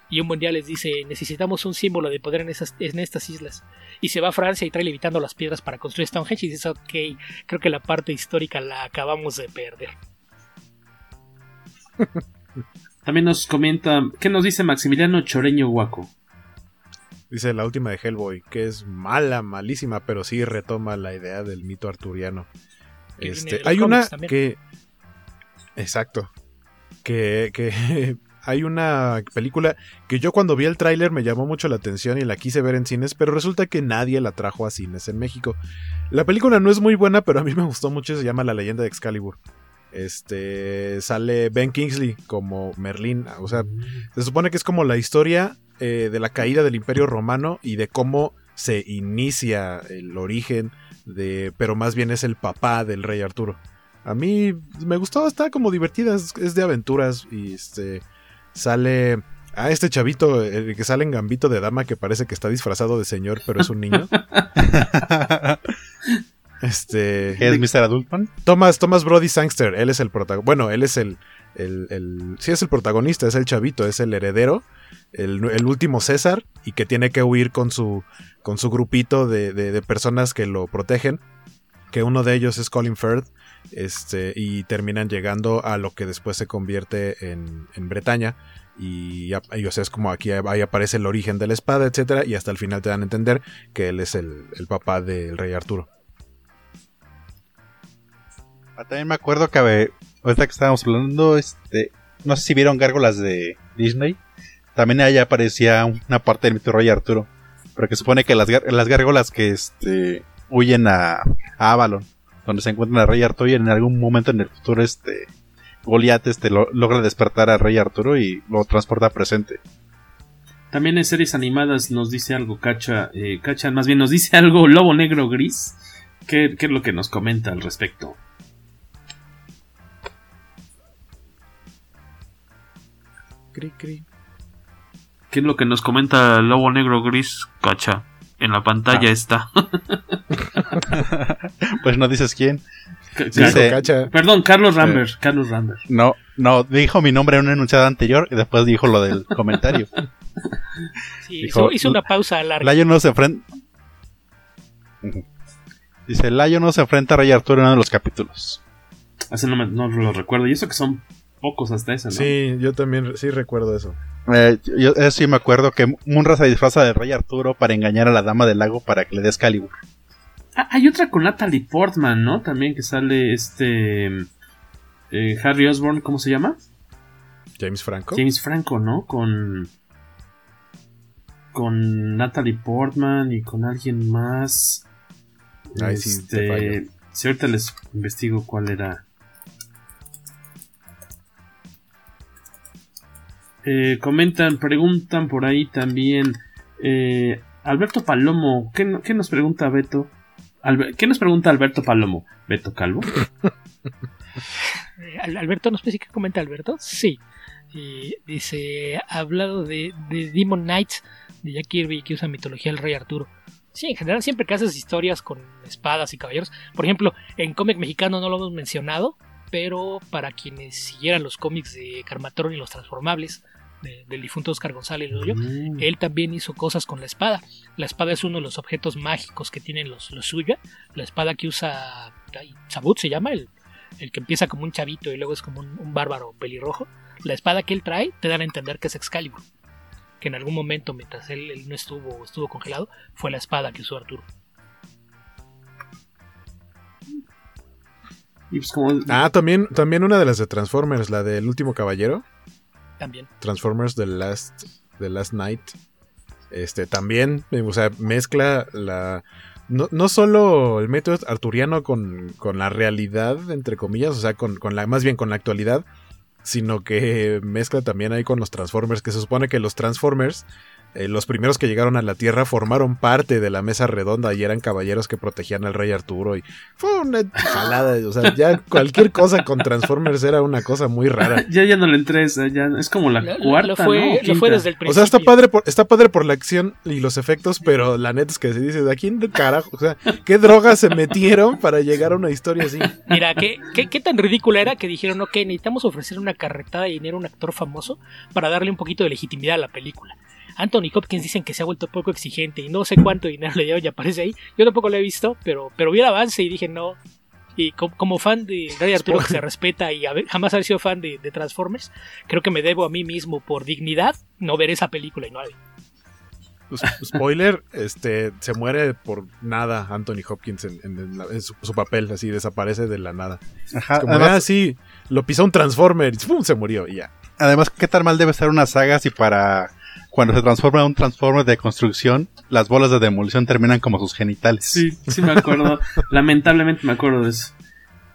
y un día les dice necesitamos un símbolo de poder en, esas, en estas islas. Y se va a Francia y trae levitando las piedras para construir Stonehenge y dices, ok, creo que la parte histórica la acabamos de perder. También nos comenta, ¿qué nos dice Maximiliano Choreño Guaco? Dice la última de Hellboy, que es mala, malísima, pero sí retoma la idea del mito arturiano. Este, hay una también. que Exacto. Que, que hay una película que yo cuando vi el tráiler me llamó mucho la atención y la quise ver en cines, pero resulta que nadie la trajo a cines en México. La película no es muy buena, pero a mí me gustó mucho, se llama La leyenda de Excalibur. Este sale Ben Kingsley como Merlín, o sea, se supone que es como la historia eh, de la caída del Imperio Romano y de cómo se inicia el origen de, pero más bien es el papá del rey Arturo. A mí me gustó, está como divertida, es, es de aventuras y este sale a este chavito el que sale en Gambito de Dama que parece que está disfrazado de señor, pero es un niño. este ¿Qué es Mr. Adultman? Thomas Thomas Brody Sangster, él es el protagonista. Bueno, él es el el, el sí es el protagonista, es el chavito, es el heredero, el, último César y que tiene que huir con su con su grupito de, de, de personas que lo protegen que uno de ellos es Colin Firth, este, y terminan llegando a lo que después se convierte en, en Bretaña. Y, y, o sea, es como aquí ahí aparece el origen de la espada, etcétera, y hasta el final te dan a entender que él es el, el papá del rey Arturo. Ah, también me acuerdo que ahorita que estábamos hablando, este, no sé si vieron gárgolas de Disney. También ahí aparecía una parte del mito rey Arturo. Pero que supone que las, las gárgolas que este huyen a, a Avalon, donde se encuentran a Rey Arturo y en algún momento en el futuro este Goliath este, lo, logra despertar a Rey Arturo y lo transporta a presente. También en series animadas nos dice algo Cacha, eh, Cacha más bien nos dice algo Lobo Negro Gris. ¿Qué, ¿Qué, es lo que nos comenta al respecto? Cri, cri. ¿Qué es lo que nos comenta Lobo Negro Gris, Cacha? En la pantalla ah. está. pues no dices quién. Dice, Perdón, Carlos Rambert. Eh, Carlos Rambert. No, no, dijo mi nombre en un enunciado anterior y después dijo lo del comentario. Sí, dijo, hizo, hizo, una pausa larga. Layo no se enfrenta. Dice, Layo no se enfrenta a Rey Arturo en uno de los capítulos. No, me, no lo recuerdo. Y eso que son pocos hasta ese, ¿no? Sí, yo también sí recuerdo eso. Eh, yo eso sí me acuerdo que Munra se disfraza de Rey Arturo para engañar a la Dama del Lago para que le des Excalibur. Ah, hay otra con Natalie Portman, ¿no? También que sale este. Eh, Harry Osborn, ¿cómo se llama? James Franco. James Franco, ¿no? Con. Con Natalie Portman y con alguien más. Ay, este, sí, te si ahorita les investigo cuál era. Eh, comentan, preguntan por ahí también. Eh, Alberto Palomo, ¿qué, ¿qué, nos pregunta Beto? ¿Qué nos pregunta Alberto Palomo? ¿Beto Calvo? Alberto, ¿no sé si qué comenta Alberto? Sí. Y dice, ha hablado de, de Demon Knights de Jack Kirby que usa mitología del rey Arturo. Sí, en general siempre que haces historias con espadas y caballeros. Por ejemplo, en cómic mexicano no lo hemos mencionado, pero para quienes siguieran los cómics de Carmatron y los Transformables, de, del difunto Oscar González Loyo, mm. él también hizo cosas con la espada. La espada es uno de los objetos mágicos que tienen los, los suya. La espada que usa Sabut se llama, el, el, que empieza como un chavito y luego es como un, un, bárbaro pelirrojo. La espada que él trae te dan a entender que es Excalibur. Que en algún momento, mientras él, él no estuvo, estuvo congelado, fue la espada que usó Arturo. Pues como... Ah, también, también una de las de Transformers, la del último caballero. También. Transformers The Last, The Last Night. Este también, o sea, mezcla la. No, no solo el método arturiano con, con, la realidad, entre comillas, o sea, con, con, la, más bien con la actualidad. sino que mezcla también ahí con los Transformers, que se supone que los Transformers eh, los primeros que llegaron a la Tierra formaron parte de la mesa redonda y eran caballeros que protegían al rey Arturo y fue una jalada, o sea, ya cualquier cosa con Transformers era una cosa muy rara. ya ya no le entres, ya es como la cuarta, lo fue, ¿no? Lo fue desde el principio. O sea, está padre por, está padre por la acción y los efectos, pero la neta es que se dice, ¿de aquí de carajo? O sea, ¿qué drogas se metieron para llegar a una historia así? Mira, ¿qué, qué, qué tan ridícula era que dijeron, ok, necesitamos ofrecer una carretada de dinero a un actor famoso para darle un poquito de legitimidad a la película? Anthony Hopkins dicen que se ha vuelto poco exigente y no sé cuánto dinero le dieron y aparece ahí. Yo tampoco lo he visto, pero, pero vi el avance y dije no. Y como, como fan de Rey Arturo que se respeta y jamás haber sido fan de, de, Transformers, creo que me debo a mí mismo por dignidad no ver esa película y no la vi. Pues, spoiler, este se muere por nada Anthony Hopkins en, en, en, en su, su, papel, así desaparece de la nada. Ajá, como además, ah, sí, lo pisó un Transformer y ¡pum! se murió y ya. Además, ¿qué tal mal debe ser una saga si para cuando se transforma en un transformer de construcción, las bolas de demolición terminan como sus genitales. Sí, sí me acuerdo. Lamentablemente me acuerdo de eso.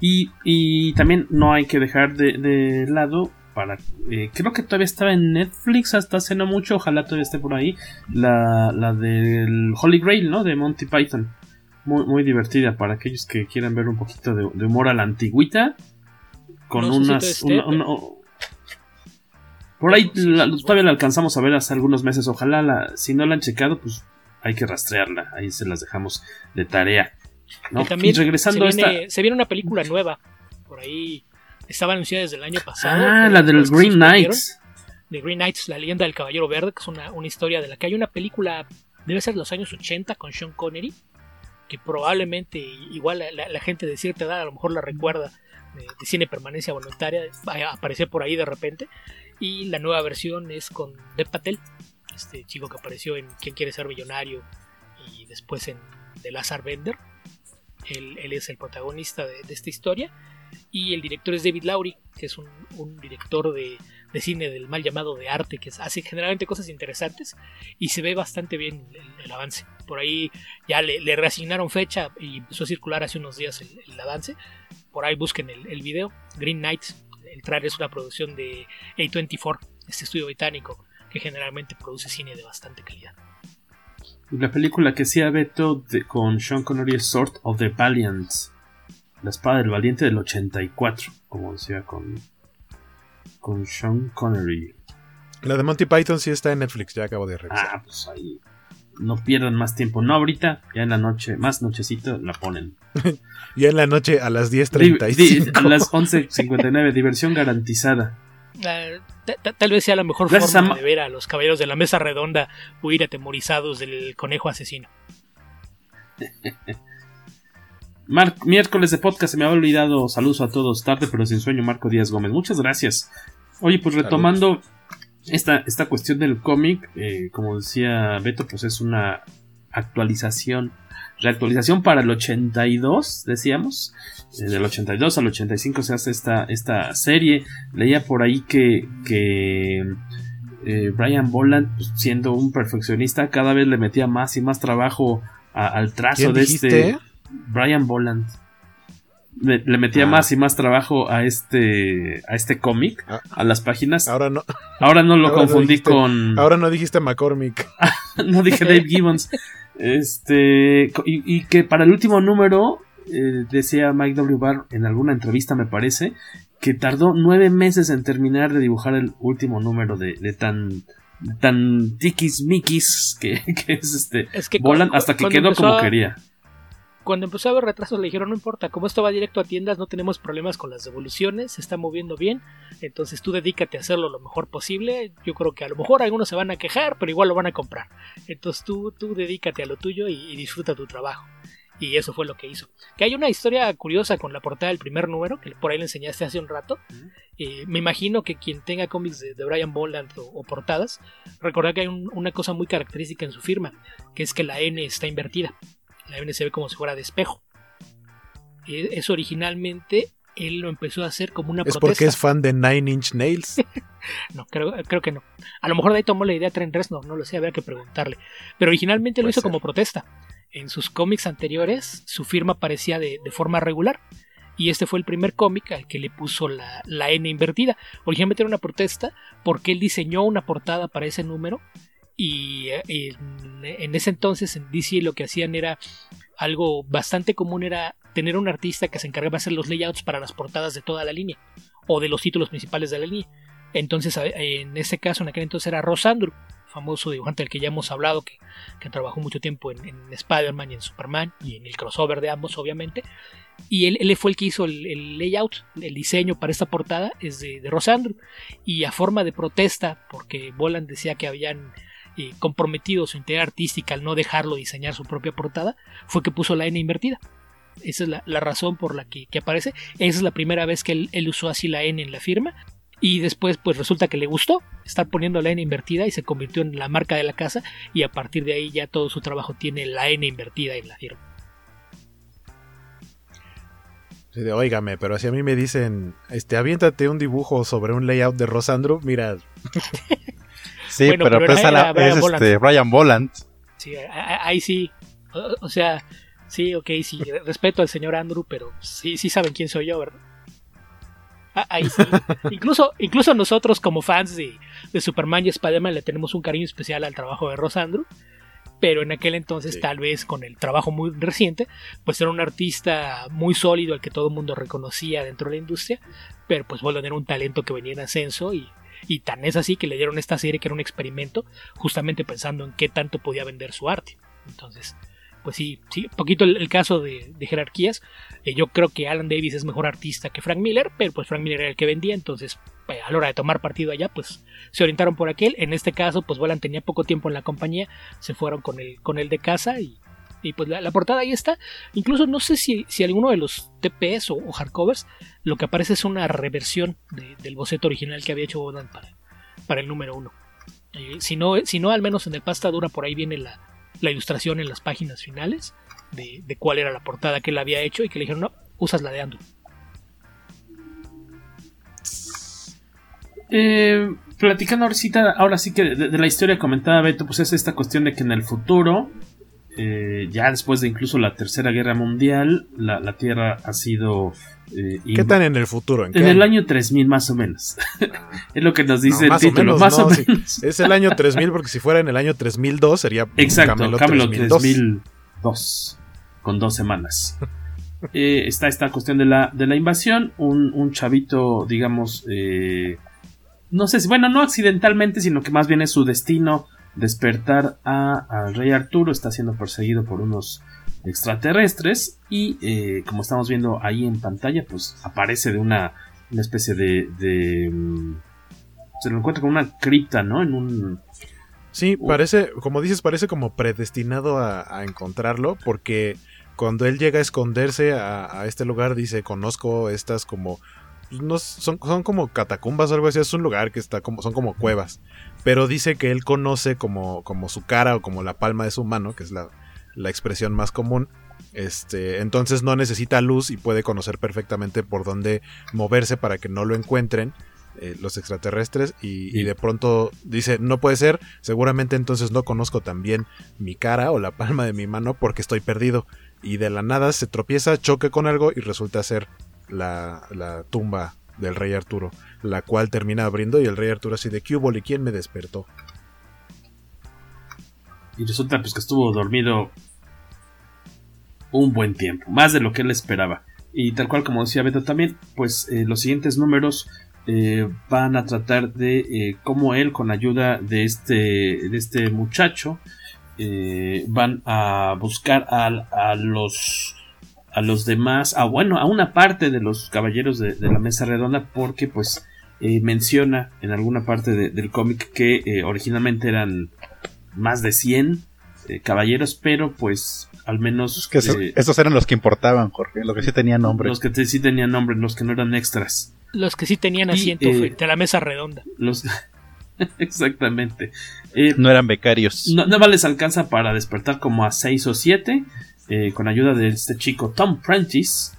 Y, y también no hay que dejar de, de lado para... Eh, creo que todavía estaba en Netflix hasta hace no mucho, ojalá todavía esté por ahí, la, la del Holy Grail, ¿no? De Monty Python. Muy, muy divertida para aquellos que quieran ver un poquito de, de humor a la antigüita. Con No unas... una- por ahí la- todavía la alcanzamos a ver hace algunos meses. Ojalá la, si no la han checado, pues hay que rastrearla. Ahí se las dejamos de tarea. ¿no? Y también Y regresando se a viene, esta. se viene una película nueva. Por ahí estaba anunciada desde el año pasado. Ah, la del los que Green Knights. De Green Knights, la leyenda del Caballero Verde, que es una, una historia de la que hay una película, debe ser de los años 80 con Sean Connery, que probablemente igual la, la- la gente de cierta edad a lo mejor la recuerda de, de cine permanencia voluntaria, a aparecer por ahí de repente. Y la nueva versión es con Dev Patel, este chico que apareció en Quién quiere ser millonario y después en The Lazar Bender. Él, él es el protagonista de, de esta historia. Y el director es David Lowry, que es un, un director de, de cine del mal llamado de arte, que hace generalmente cosas interesantes y se ve bastante bien el, el avance. Por ahí ya le, le reasignaron fecha y empezó a circular hace unos días el, el avance. Por ahí busquen el, el video. Green Knights, el trailer es una producción de A24, este estudio británico que generalmente produce cine de bastante calidad. La película que hacía Beto de- con Sean Connery es Sword of the Valiant. La espada del valiente del 84, como decía con, con Sean Connery. La de Monty Python sí está en Netflix, ya acabo de revisar. Ah, pues ahí. No pierdan más tiempo. No ahorita, ya en la noche, más nochecito, la ponen. Ya en la noche a las Di- di- 10.35. a las 11.59, diversión garantizada. Ta- ta- tal vez sea la mejor Gracias forma de ver a los caballeros de la mesa redonda huir atemorizados del conejo asesino. Mar- miércoles de podcast, se me había olvidado. Saludos a todos, tarde pero sin sueño, Marco Díaz Gómez. Muchas gracias. Oye, pues retomando esta, esta cuestión del cómic, eh, como decía Beto, pues es una actualización. Reactualización para el 82, decíamos. Eh, del 82 al 85 se hace esta, esta serie. Leía por ahí que, que eh, Brian Boland, pues, siendo un perfeccionista, cada vez le metía más y más trabajo a- al trazo ¿Quién de dijiste? este. Brian Boland. Le, le metía Ah. más y más trabajo a este a este cómic, Ah. a las páginas. Ahora no. Ahora no lo ahora no confundí dijiste- con. Ahora no dijiste McCormick. no dije Dave Gibbons. Este. Y, y que para el último número. eh, decía Mike W. Barr en alguna entrevista, me parece. Que tardó nueve meses en terminar de dibujar el último número de, de tan. Tan tiquismiquis que, que es este. Es que Boland cu- hasta que quedó empezó como quería. Cuando empezó a haber retrasos le dijeron no importa, como esto va directo a tiendas no tenemos problemas con las devoluciones, se está moviendo bien, entonces tú dedícate a hacerlo lo mejor posible, yo creo que a lo mejor algunos se van a quejar, pero igual lo van a comprar, entonces tú, tú dedícate a lo tuyo y, y disfruta tu trabajo. Y eso fue lo que hizo. Que hay una historia curiosa con la portada del primer número, que por ahí le enseñaste hace un rato. Eh, me imagino que quien tenga cómics de, de Brian Boland o, o portadas, recordar que hay un- una cosa muy característica en su firma, que es que la N está invertida. La N se ve como si fuera de espejo. Eso originalmente él lo empezó a hacer como una Es protesta. porque es fan de Nine Inch Nails. No, creo, creo que no. A lo mejor de ahí tomó la idea Trent Reznor, no lo sé, habría que preguntarle. Pero originalmente lo hizo ser. como protesta. En sus cómics anteriores, su firma aparecía de, de forma regular. y este fue el primer cómic al que le puso la, la N invertida. Originalmente era una protesta porque él diseñó una portada para ese número y eh, en, ese entonces en DC lo que hacían era algo bastante común era tener un artista que se encargaba de hacer los layouts para las portadas de toda la línea o de los títulos principales de la línea. Entonces, en ese caso, en aquel entonces era Rosandro, famoso dibujante del que ya hemos hablado, que, trabajó mucho tiempo en, Spider-Man y en Superman y en el crossover de ambos, obviamente. Y él, fue el que hizo el, layout, el diseño para esta portada, es de, de Rosandro. Y a forma de protesta, porque Boland decía que habían eh, comprometido su integridad artística al no dejarlo diseñar su propia portada, fue que puso la N invertida. Esa es la, razón por la que, aparece. Esa es la primera vez que él, él usó así la N en la firma. Y después, pues resulta que le gustó estar poniendo la N invertida y se convirtió en la marca de la casa. Y a partir de ahí ya todo su trabajo tiene la N invertida en la firma. Sí, de, Óigame, pero si a mí me dicen, este, aviéntate un dibujo sobre un layout de Rosandro, mira. sí, pero, pues la, es este, Brian Boland. Sí, ahí sí. O, sea, sí, ok, sí, respeto al señor Andrew, pero sí, sí saben quién soy yo, ¿verdad? Ah, ahí sí. incluso, incluso nosotros como fans de, Superman y Spider-Man le tenemos un cariño especial al trabajo de Rosandro. Pero en aquel entonces, tal vez con el trabajo muy reciente, pues era un artista muy sólido al que todo el mundo reconocía dentro de la industria. Pero pues bueno, era un talento que venía en ascenso y, y tan es así que le dieron esta serie que era un experimento, justamente pensando en qué tanto podía vender su arte. Entonces, pues sí, sí, poquito el, caso de, jerarquías. Eh, yo creo que Alan Davis es mejor artista que Frank Miller, pero pues Frank Miller era el que vendía, entonces eh, a la hora de tomar partido allá, pues se orientaron por aquel. En este caso, pues Bolan tenía poco tiempo en la compañía, se fueron con el, con el de casa y, y pues la, portada ahí está. Incluso no sé si, si alguno de los TPS o, hardcovers, lo que aparece es una reversión del boceto original que había hecho Bolan para, para el número uno. Eh, si, no, si no, al menos en el pasta dura por ahí viene la, la ilustración en las páginas finales de, cuál era la portada que él había hecho y que le dijeron, no, usas la de Andrew. Eh, platicando ahora, ahora sí que de, la historia comentada Beto, pues es esta cuestión de que en el futuro, eh, ya después de incluso la Tercera Guerra Mundial, la, Tierra ha sido... Eh, ¿Qué tal en el futuro? ¿En, el año 3000 más o menos. es lo que nos dice el título, más o menos. es el año 3000 porque si fuera en el año 3002 sería Exacto, Camelot, 3002. con dos semanas. Eh, está esta cuestión de la, de la invasión, un, un chavito, digamos, no sé si, bueno, no accidentalmente, sino que más bien es su destino despertar a, rey Arturo, está siendo perseguido por unos extraterrestres y eh, como estamos viendo ahí en pantalla, pues aparece de una, una especie de, de mm, se lo encuentra con una cripta, ¿no? En un... Sí, parece, como dices, parece como predestinado a, encontrarlo porque cuando él llega a esconderse a, a, este lugar dice, conozco estas como pues, no, son, son como catacumbas o algo así, es un lugar que está como, son como cuevas. Pero dice que él conoce como, como su cara o como la palma de su mano, que es la, expresión más común. Este, entonces no necesita luz y puede conocer perfectamente por dónde moverse para que no lo encuentren eh, los extraterrestres y, de pronto dice, no puede ser, seguramente entonces no conozco también mi cara o la palma de mi mano porque estoy perdido. Y de la nada se tropieza, choque con algo y resulta ser la, tumba del rey Arturo, la cual termina abriendo y el rey Arturo así de y quién me despertó. Y resulta pues que estuvo dormido un buen tiempo, más de lo que él esperaba. Y tal cual como decía Beto también, pues eh, los siguientes números eh, van a tratar de eh, cómo él con ayuda de este, de este muchacho van a buscar a los a los demás, a bueno, a una parte de los caballeros de, la mesa redonda, porque pues eh, menciona en alguna parte del cómic que eh, originalmente eran más de 100 eh, caballeros, pero pues al menos... que esos eran los que importaban, Jorge, los que sí tenían nombre. Los que sí tenían nombre, los que no eran extras. Los que sí tenían asiento frente a la mesa redonda. Los... Exactamente. no eran becarios. No, no les alcanza para despertar como a 6 o 7 eh, con ayuda de este chico Tom Prentice,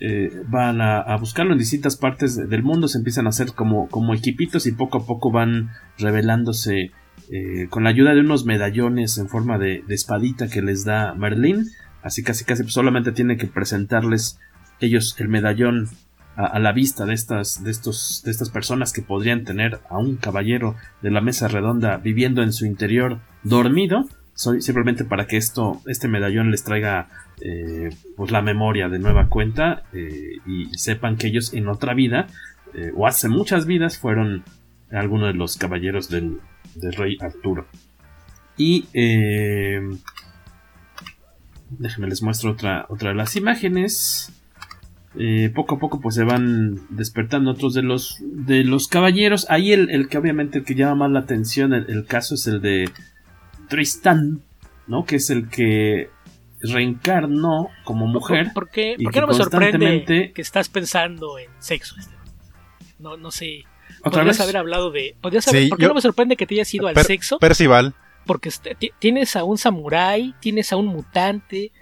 eh, van a, buscarlo en distintas partes del mundo, se empiezan a hacer como, como equipitos y poco a poco van revelándose eh, con la ayuda de unos medallones en forma de, espadita que les da Merlin. Así casi casi solamente tiene que presentarles ellos el medallón a, a, la vista de estas, de, estos, de estas personas que podrían tener a un caballero de la mesa redonda viviendo en su interior dormido, simplemente para que esto, este medallón les traiga eh, pues la memoria de nueva cuenta eh, y, sepan que ellos en otra vida eh, o hace muchas vidas fueron algunos de los caballeros del, del rey Arturo. Y déjenme les muestro otra, otra de las imágenes. Poco a poco pues se van despertando otros de los de los caballeros. Ahí el, el que obviamente el que llama más la atención el, el, caso es el de Tristán, ¿no? Que es el que reencarnó como mujer. ¿Por, por qué, por qué no me sorprende que estás pensando en sexo? Este? No, no sé. Podrías haber hablado de. Podrías haber, Sí, ¿Por qué yo- no me sorprende que te hayas ido al Per- sexo? Percival. Porque este, ti- tienes a un samurái, tienes a un mutante,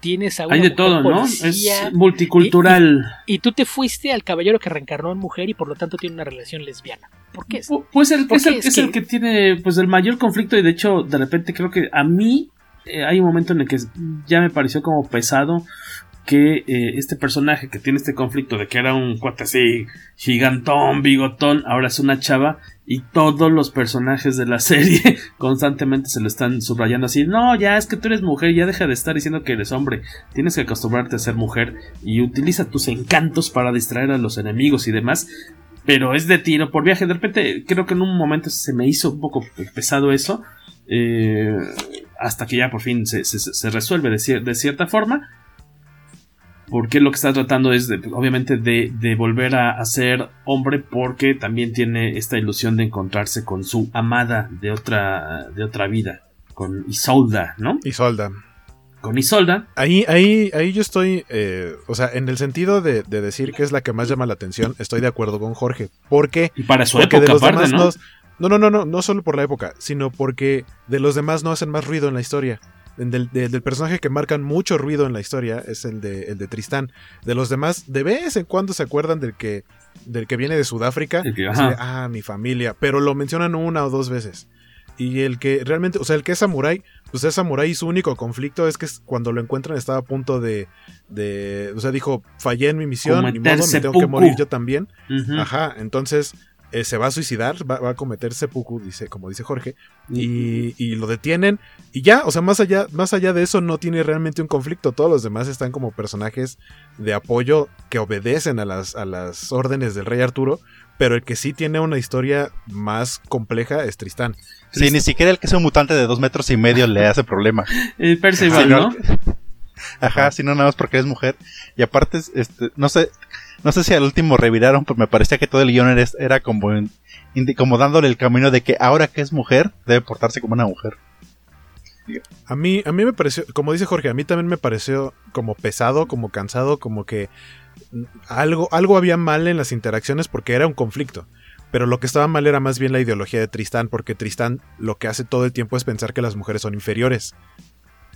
tienes a una Hay de mujer todo, ¿no? Es multicultural. Y, y tú te fuiste al caballero que reencarnó en mujer y por lo tanto tiene una relación lesbiana. ¿Por qué? Pu- Pues el, ¿Por es, qué? el, Es es que- el que tiene pues el mayor conflicto y de hecho de repente creo que a mí eh, hay un momento en el que ya me pareció como pesado que eh, este personaje que tiene este conflicto de que era un cuate así gigantón, bigotón, ahora es una chava y todos los personajes de la serie constantemente se lo están subrayando así, no, ya es que tú eres mujer, ya deja de estar diciendo que eres hombre, tienes que acostumbrarte a ser mujer y utiliza tus encantos para distraer a los enemigos y demás, pero es de tiro por viaje. De repente, creo que en un momento se me hizo un poco pesado eso. eh, hasta que ya por fin se, se- se resuelve de, cier- de cierta forma. Porque lo que está tratando es, de, obviamente, de, de volver a, a ser hombre. Porque también tiene esta ilusión de encontrarse con su amada de otra, de otra vida. Con Isolda, ¿no? Isolda. Con Isolda. Ahí, ahí, ahí yo estoy, eh, o sea, en el sentido de, de decir que es la que más llama la atención, estoy de acuerdo con Jorge. ¿Por qué? Y para su Porque época, de los aparte, demás ¿no? No, no, no, no, no solo por la época, sino porque de los demás no hacen más ruido en la historia. Del, del- del personaje que marcan mucho ruido en la historia es el de, el de Tristán. De los demás, de vez en cuando se acuerdan del que, del que viene de Sudáfrica. Que- así ajá. de, ah, mi familia. Pero lo mencionan una o dos veces. Y el que realmente, o sea, el que es samurái, pues es samurái y su único conflicto es que cuando lo encuentran estaba a punto de, de o sea, dijo, fallé en mi misión, ni modo, me tengo que morir yo también. Ajá, entonces eh, se va a suicidar, va, va a cometer seppuku, dice, como dice Jorge, y, y lo detienen y ya, o sea, más allá, más allá de eso no tiene realmente un conflicto, todos los demás están como personajes de apoyo que obedecen a las, a las órdenes del rey Arturo, pero el que sí tiene una historia más compleja es Tristán. Sí, ni siquiera el que es un mutante de dos metros y medio le hace problema. El Percival, ¿no? Ajá, sino nada más porque es mujer. Y aparte, es- este, no sé, no sé si al último reviraron, pero me parecía que todo el guion era, como, como dándole el camino de que ahora que es mujer, debe portarse como una mujer. A mí, a mí me pareció, como dice Jorge, a mí también me pareció como pesado, como cansado, como que algo, algo había mal en las interacciones porque era un conflicto. Pero lo que estaba mal era más bien la ideología de Tristán, porque Tristán lo que hace todo el tiempo es pensar que las mujeres son inferiores.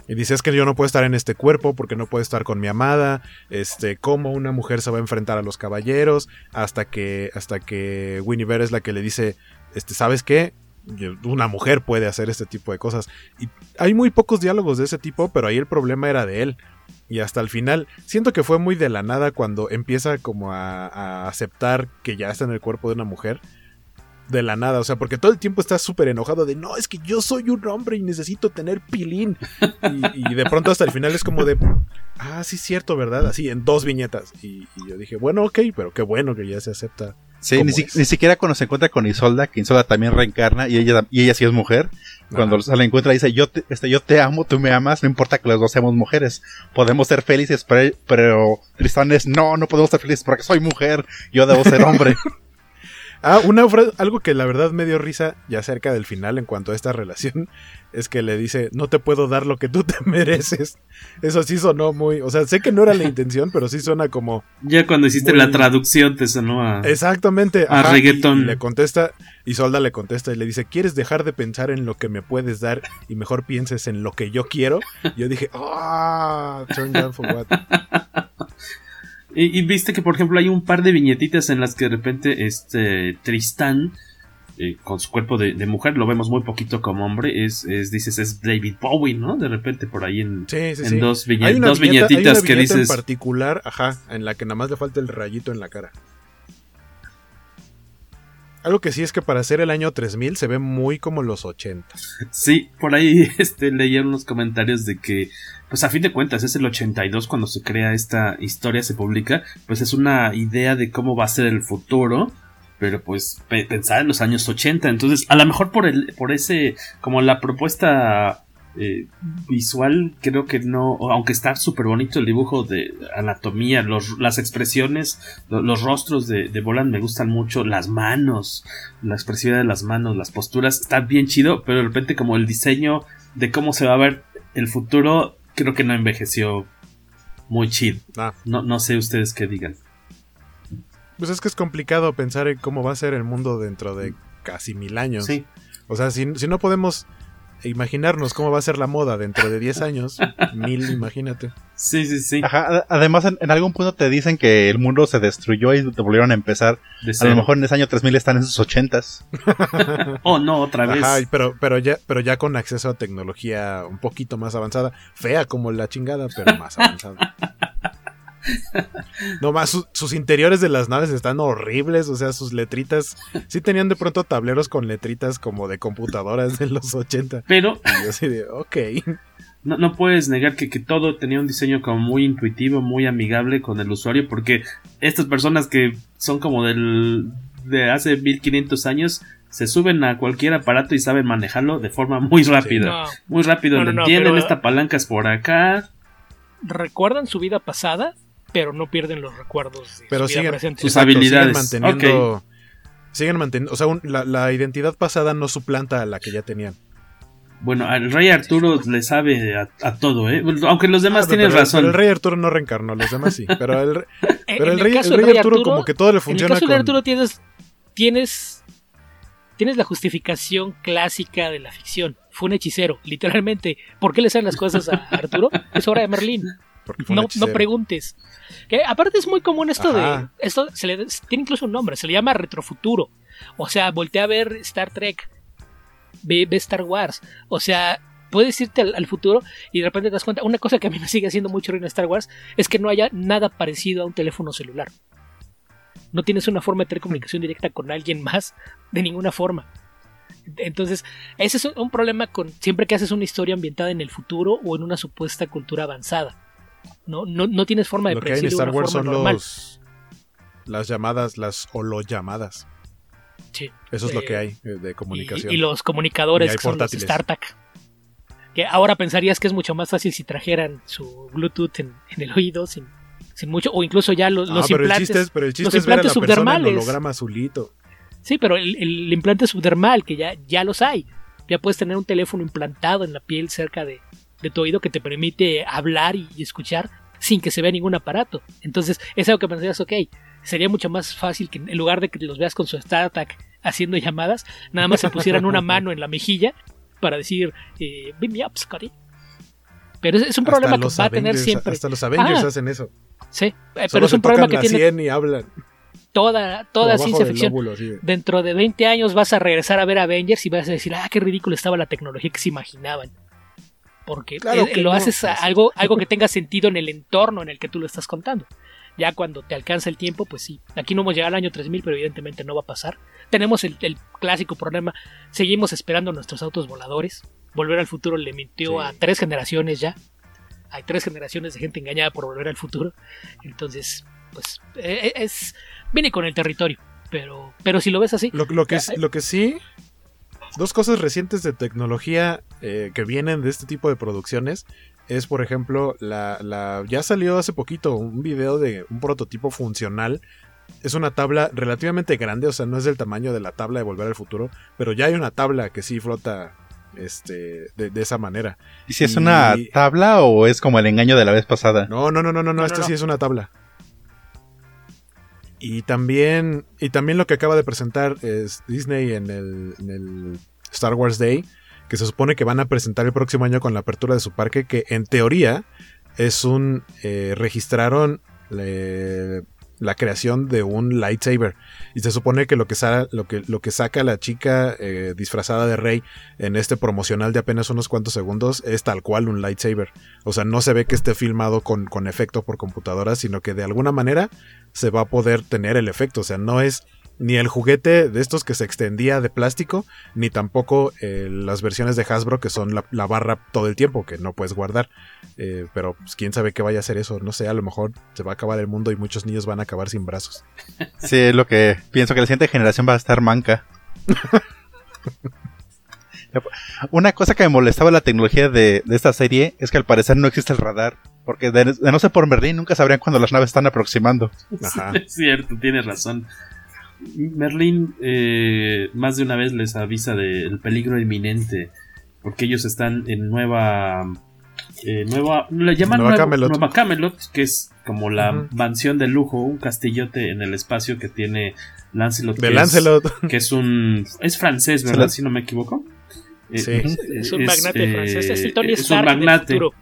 Y dice, es que yo no puedo estar en este cuerpo porque no puedo estar con mi amada, este, cómo una mujer se va a enfrentar a los caballeros, hasta que, hasta que Winnie es la que le dice, este, ¿sabes qué? Una mujer puede hacer este tipo de cosas. Y hay muy pocos diálogos de ese tipo, pero ahí el problema era de él. Y hasta el final, siento que fue muy de la nada cuando empieza como a, a aceptar que ya está en el cuerpo de una mujer. De la nada, o sea, porque todo el tiempo está súper enojado de no, es que yo soy un hombre y necesito tener pilín. Y, y de pronto hasta el final es como de, ah, sí, cierto, ¿verdad? Así en dos viñetas. Y, y yo dije, bueno, ok, pero qué bueno que ya se acepta. Sí, ni, si- ni siquiera cuando se encuentra con Isolda, que Isolda también reencarna y ella, y ella sí es mujer. Cuando se la encuentra dice, yo te, este, yo te amo, tú me amas, no importa que los dos seamos mujeres. Podemos ser felices, pero, pero Tristán es, no, no podemos ser felices porque soy mujer, yo debo ser hombre. Ah, una fra- algo que la verdad me dio risa ya cerca del final en cuanto a esta relación es que le dice, no te puedo dar lo que tú te mereces. Eso sí sonó muy, o sea, sé que no era la intención, pero sí suena como... Ya cuando hiciste Muy- la traducción te sonó a... Exactamente. A ajá, reggaetón. Y, y le contesta, y Solda le contesta y le dice, ¿quieres dejar de pensar en lo que me puedes dar y mejor pienses en lo que yo quiero? Y yo dije, ah, turn down for what? Y, y viste que, por ejemplo, hay un par de viñetitas en las que de repente este Tristán eh, con su cuerpo de, de, mujer, lo vemos muy poquito como hombre, es, es dices, es David Bowie, ¿no? De repente por ahí en, sí, sí, en sí. dos, hay una dos viñeta, viñetitas hay una que dices... en particular, ajá, en la que nada más le falta el rayito en la cara. Algo que sí es que para hacer el año 3000 se ve muy como los 80. Sí, por ahí este, leía unos comentarios de que, pues a fin de cuentas, es el 82 cuando se crea esta historia, se publica, pues es una idea de cómo va a ser el futuro, pero pues pe pensar en los años 80. Entonces, a lo mejor por, el, por ese, como la propuesta eh, visual, creo que no, aunque está súper bonito el dibujo de anatomía, las expresiones, los rostros de, de Boland me gustan mucho, las manos, la expresividad de las manos, las posturas, está bien chido, pero de repente como el diseño de cómo se va a ver el futuro, creo que no envejeció muy chido. Ah. No, no sé ustedes qué digan. Pues es que es complicado pensar en cómo va a ser el mundo dentro de casi mil años. Sí. O sea, si, si no podemos imaginarnos cómo va a ser la moda dentro de 10 años, mil, imagínate. Sí, sí, sí. Ajá, además, en, en, algún punto te dicen que el mundo se destruyó y te volvieron a empezar. a lo mejor en ese año 3000 están en sus 80s. oh, no, otra vez. Ajá, pero, pero, ya, pero ya con acceso a tecnología un poquito más avanzada. Fea como la chingada, pero más avanzada. No más, su, sus interiores de las naves están horribles, o sea, sus letritas. Sí tenían de pronto tableros con letritas como de computadoras de los 80. Pero. Y yo así de, ok. No, no puedes negar que, que, todo tenía un diseño como muy intuitivo, muy amigable con el usuario, porque estas personas que son como del de hace 1500 años se suben a cualquier aparato y saben manejarlo de forma muy rápida. Sí, no. Muy rápido, no, no, entienden, pero... esta palanca es por acá. ¿Recuerdan su vida pasada? Pero no pierden los recuerdos de pero su siguen, presente. sus habilidades siguen manteniendo okay. siguen manteniendo o sea un, la, la, identidad pasada no suplanta a la que ya tenían. Bueno al rey Arturo le sabe a, a todo eh aunque los demás ah, tienen pero, razón. pero el rey Arturo no reencarnó los demás sí pero el, pero el, rey, el rey, rey Arturo, Arturo, como que todo le funciona en el caso con... de Arturo tienes tienes tienes la justificación clásica de la ficción. Fue un hechicero literalmente. ¿por qué le salen las cosas a Arturo? es hora de Merlín no, no, preguntes. Que aparte es muy común esto Ajá. de. Esto se le, tiene incluso un nombre, se le llama retrofuturo. O sea, voltea a ver Star Trek, ve, ve Star Wars. O sea, puedes irte al, al, futuro y de repente te das cuenta. Una cosa que a mí me sigue haciendo mucho ruido en Star Wars es que no haya nada parecido a un teléfono celular. No tienes una forma de tener comunicación directa con alguien más de ninguna forma. Entonces, ese es un problema con siempre que haces una historia ambientada en el futuro o en una supuesta cultura avanzada. No, no, no tienes forma de Lo que hay en Star Wars son normal. los las llamadas, las holollamadas. Sí. Eso es lo que hay eh, de comunicación. Y, y los comunicadores Y que son los. StarTAC. Que ahora pensarías que es mucho más fácil si trajeran su Bluetooth en, en el oído sin, sin mucho, o incluso ya los, Ah, los pero el implantes, chiste es, pero el chiste los es ver a la implantes en subdermales. holograma azulito. Sí, pero el, el implante subdermal, que ya, ya los hay. Ya puedes tener un teléfono implantado en la piel cerca de, de tu oído que te permite hablar y, y escuchar sin que se vea ningún aparato. Entonces, es algo que pensarías, ok, sería mucho más fácil que en lugar de que los veas con su StarTAC haciendo llamadas, nada más se pusieran una mano en la mejilla para decir, eh, beam me up, Scotty. Pero es, es un problema que va a tener siempre. Hasta los Avengers Ah, hacen eso. Sí, eh, Solo pero es un problema que tiene 100 y hablan. toda, toda ciencia ficción. lóbulo, de- Dentro de 20 años vas a regresar a ver Avengers y vas a decir, ah, qué ridículo estaba la tecnología que se imaginaban. Porque Claro eh, lo no, haces a- algo, algo que tenga sentido en el entorno en el que tú lo estás contando. Ya cuando te alcanza el tiempo, pues sí. Aquí no hemos llegado al año 3000, pero evidentemente no va a pasar. Tenemos el, el clásico problema. Seguimos esperando nuestros autos voladores. Volver al futuro le mintió Sí. a tres generaciones ya. Hay tres generaciones de gente engañada por volver al futuro. Entonces, pues eh, es viene con el territorio. Pero, pero si lo ves así, Lo, lo que, es- lo que sí, dos cosas recientes de tecnología eh, que vienen de este tipo de producciones es, por ejemplo, la, la ya salió hace poquito un video de un prototipo funcional. Es una tabla relativamente grande, o sea, no es del tamaño de la tabla de Volver al Futuro, pero ya hay una tabla que sí flota este, de, de esa manera. ¿Y si es una tabla o es como el engaño de la vez pasada? No, no, no, no, no, no, No, esta no, sí es una tabla. Y también, y también lo que acaba de presentar es Disney en el, Star Wars Day, que se supone que van a presentar el próximo año con la apertura de su parque, que en teoría es un... eh, registraron la creación de un lightsaber. Y se supone que lo que, lo que, saca la chica eh, disfrazada de Rey en este promocional de apenas unos cuantos segundos es tal cual un lightsaber. O sea, no se ve que esté filmado con, con efecto por computadora, sino que de alguna manera se va a poder tener el efecto. O sea, no es ni el juguete de estos que se extendía de plástico, ni tampoco eh, las versiones de Hasbro que son la, barra todo el tiempo, que no puedes guardar. Eh, pero pues, quién sabe qué vaya a ser eso, no sé, a lo mejor se va a acabar el mundo y muchos niños van a acabar sin brazos. Sí, es lo que pienso que la siguiente generación va a estar manca. Una cosa que me molestaba la tecnología de, esta serie es que al parecer no existe el radar. Porque de, no ser por Berlín nunca sabrían cuando las naves están aproximando. es cierto, tienes razón. Merlin eh, más de una vez les avisa del peligro inminente porque ellos están en nueva eh, nueva le llaman nueva, Camelot. que es como la mansión de lujo un castillote en el espacio que tiene Lancelot, de que, Lancelot. Es, que es un es francés verdad si no me equivoco. Eh, es, un magnate francés es el Tony Stark del futuro.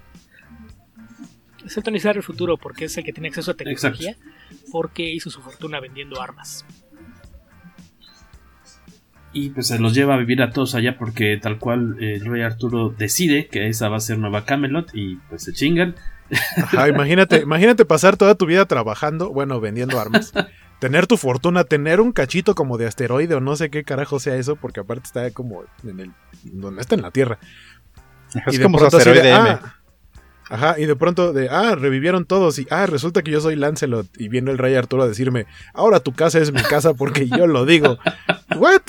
Es el Tony Stark del futuro porque es el que tiene acceso a tecnología porque hizo su fortuna vendiendo armas y pues se los lleva a vivir a todos allá porque tal cual eh, el rey Arturo decide que esa va a ser Nueva Camelot y pues se chingan. imagínate, imagínate pasar toda tu vida trabajando, bueno, vendiendo armas, tener tu fortuna, tener un cachito como de asteroide o no sé qué carajo sea eso, porque aparte está como en el donde está en la Tierra. Es como asteroide M. Ah, Ajá, y de pronto de, ah, revivieron todos y, ah, resulta que yo soy Lancelot y viene el rey Arturo a decirme, ahora tu casa es mi casa porque yo lo digo. ¿What?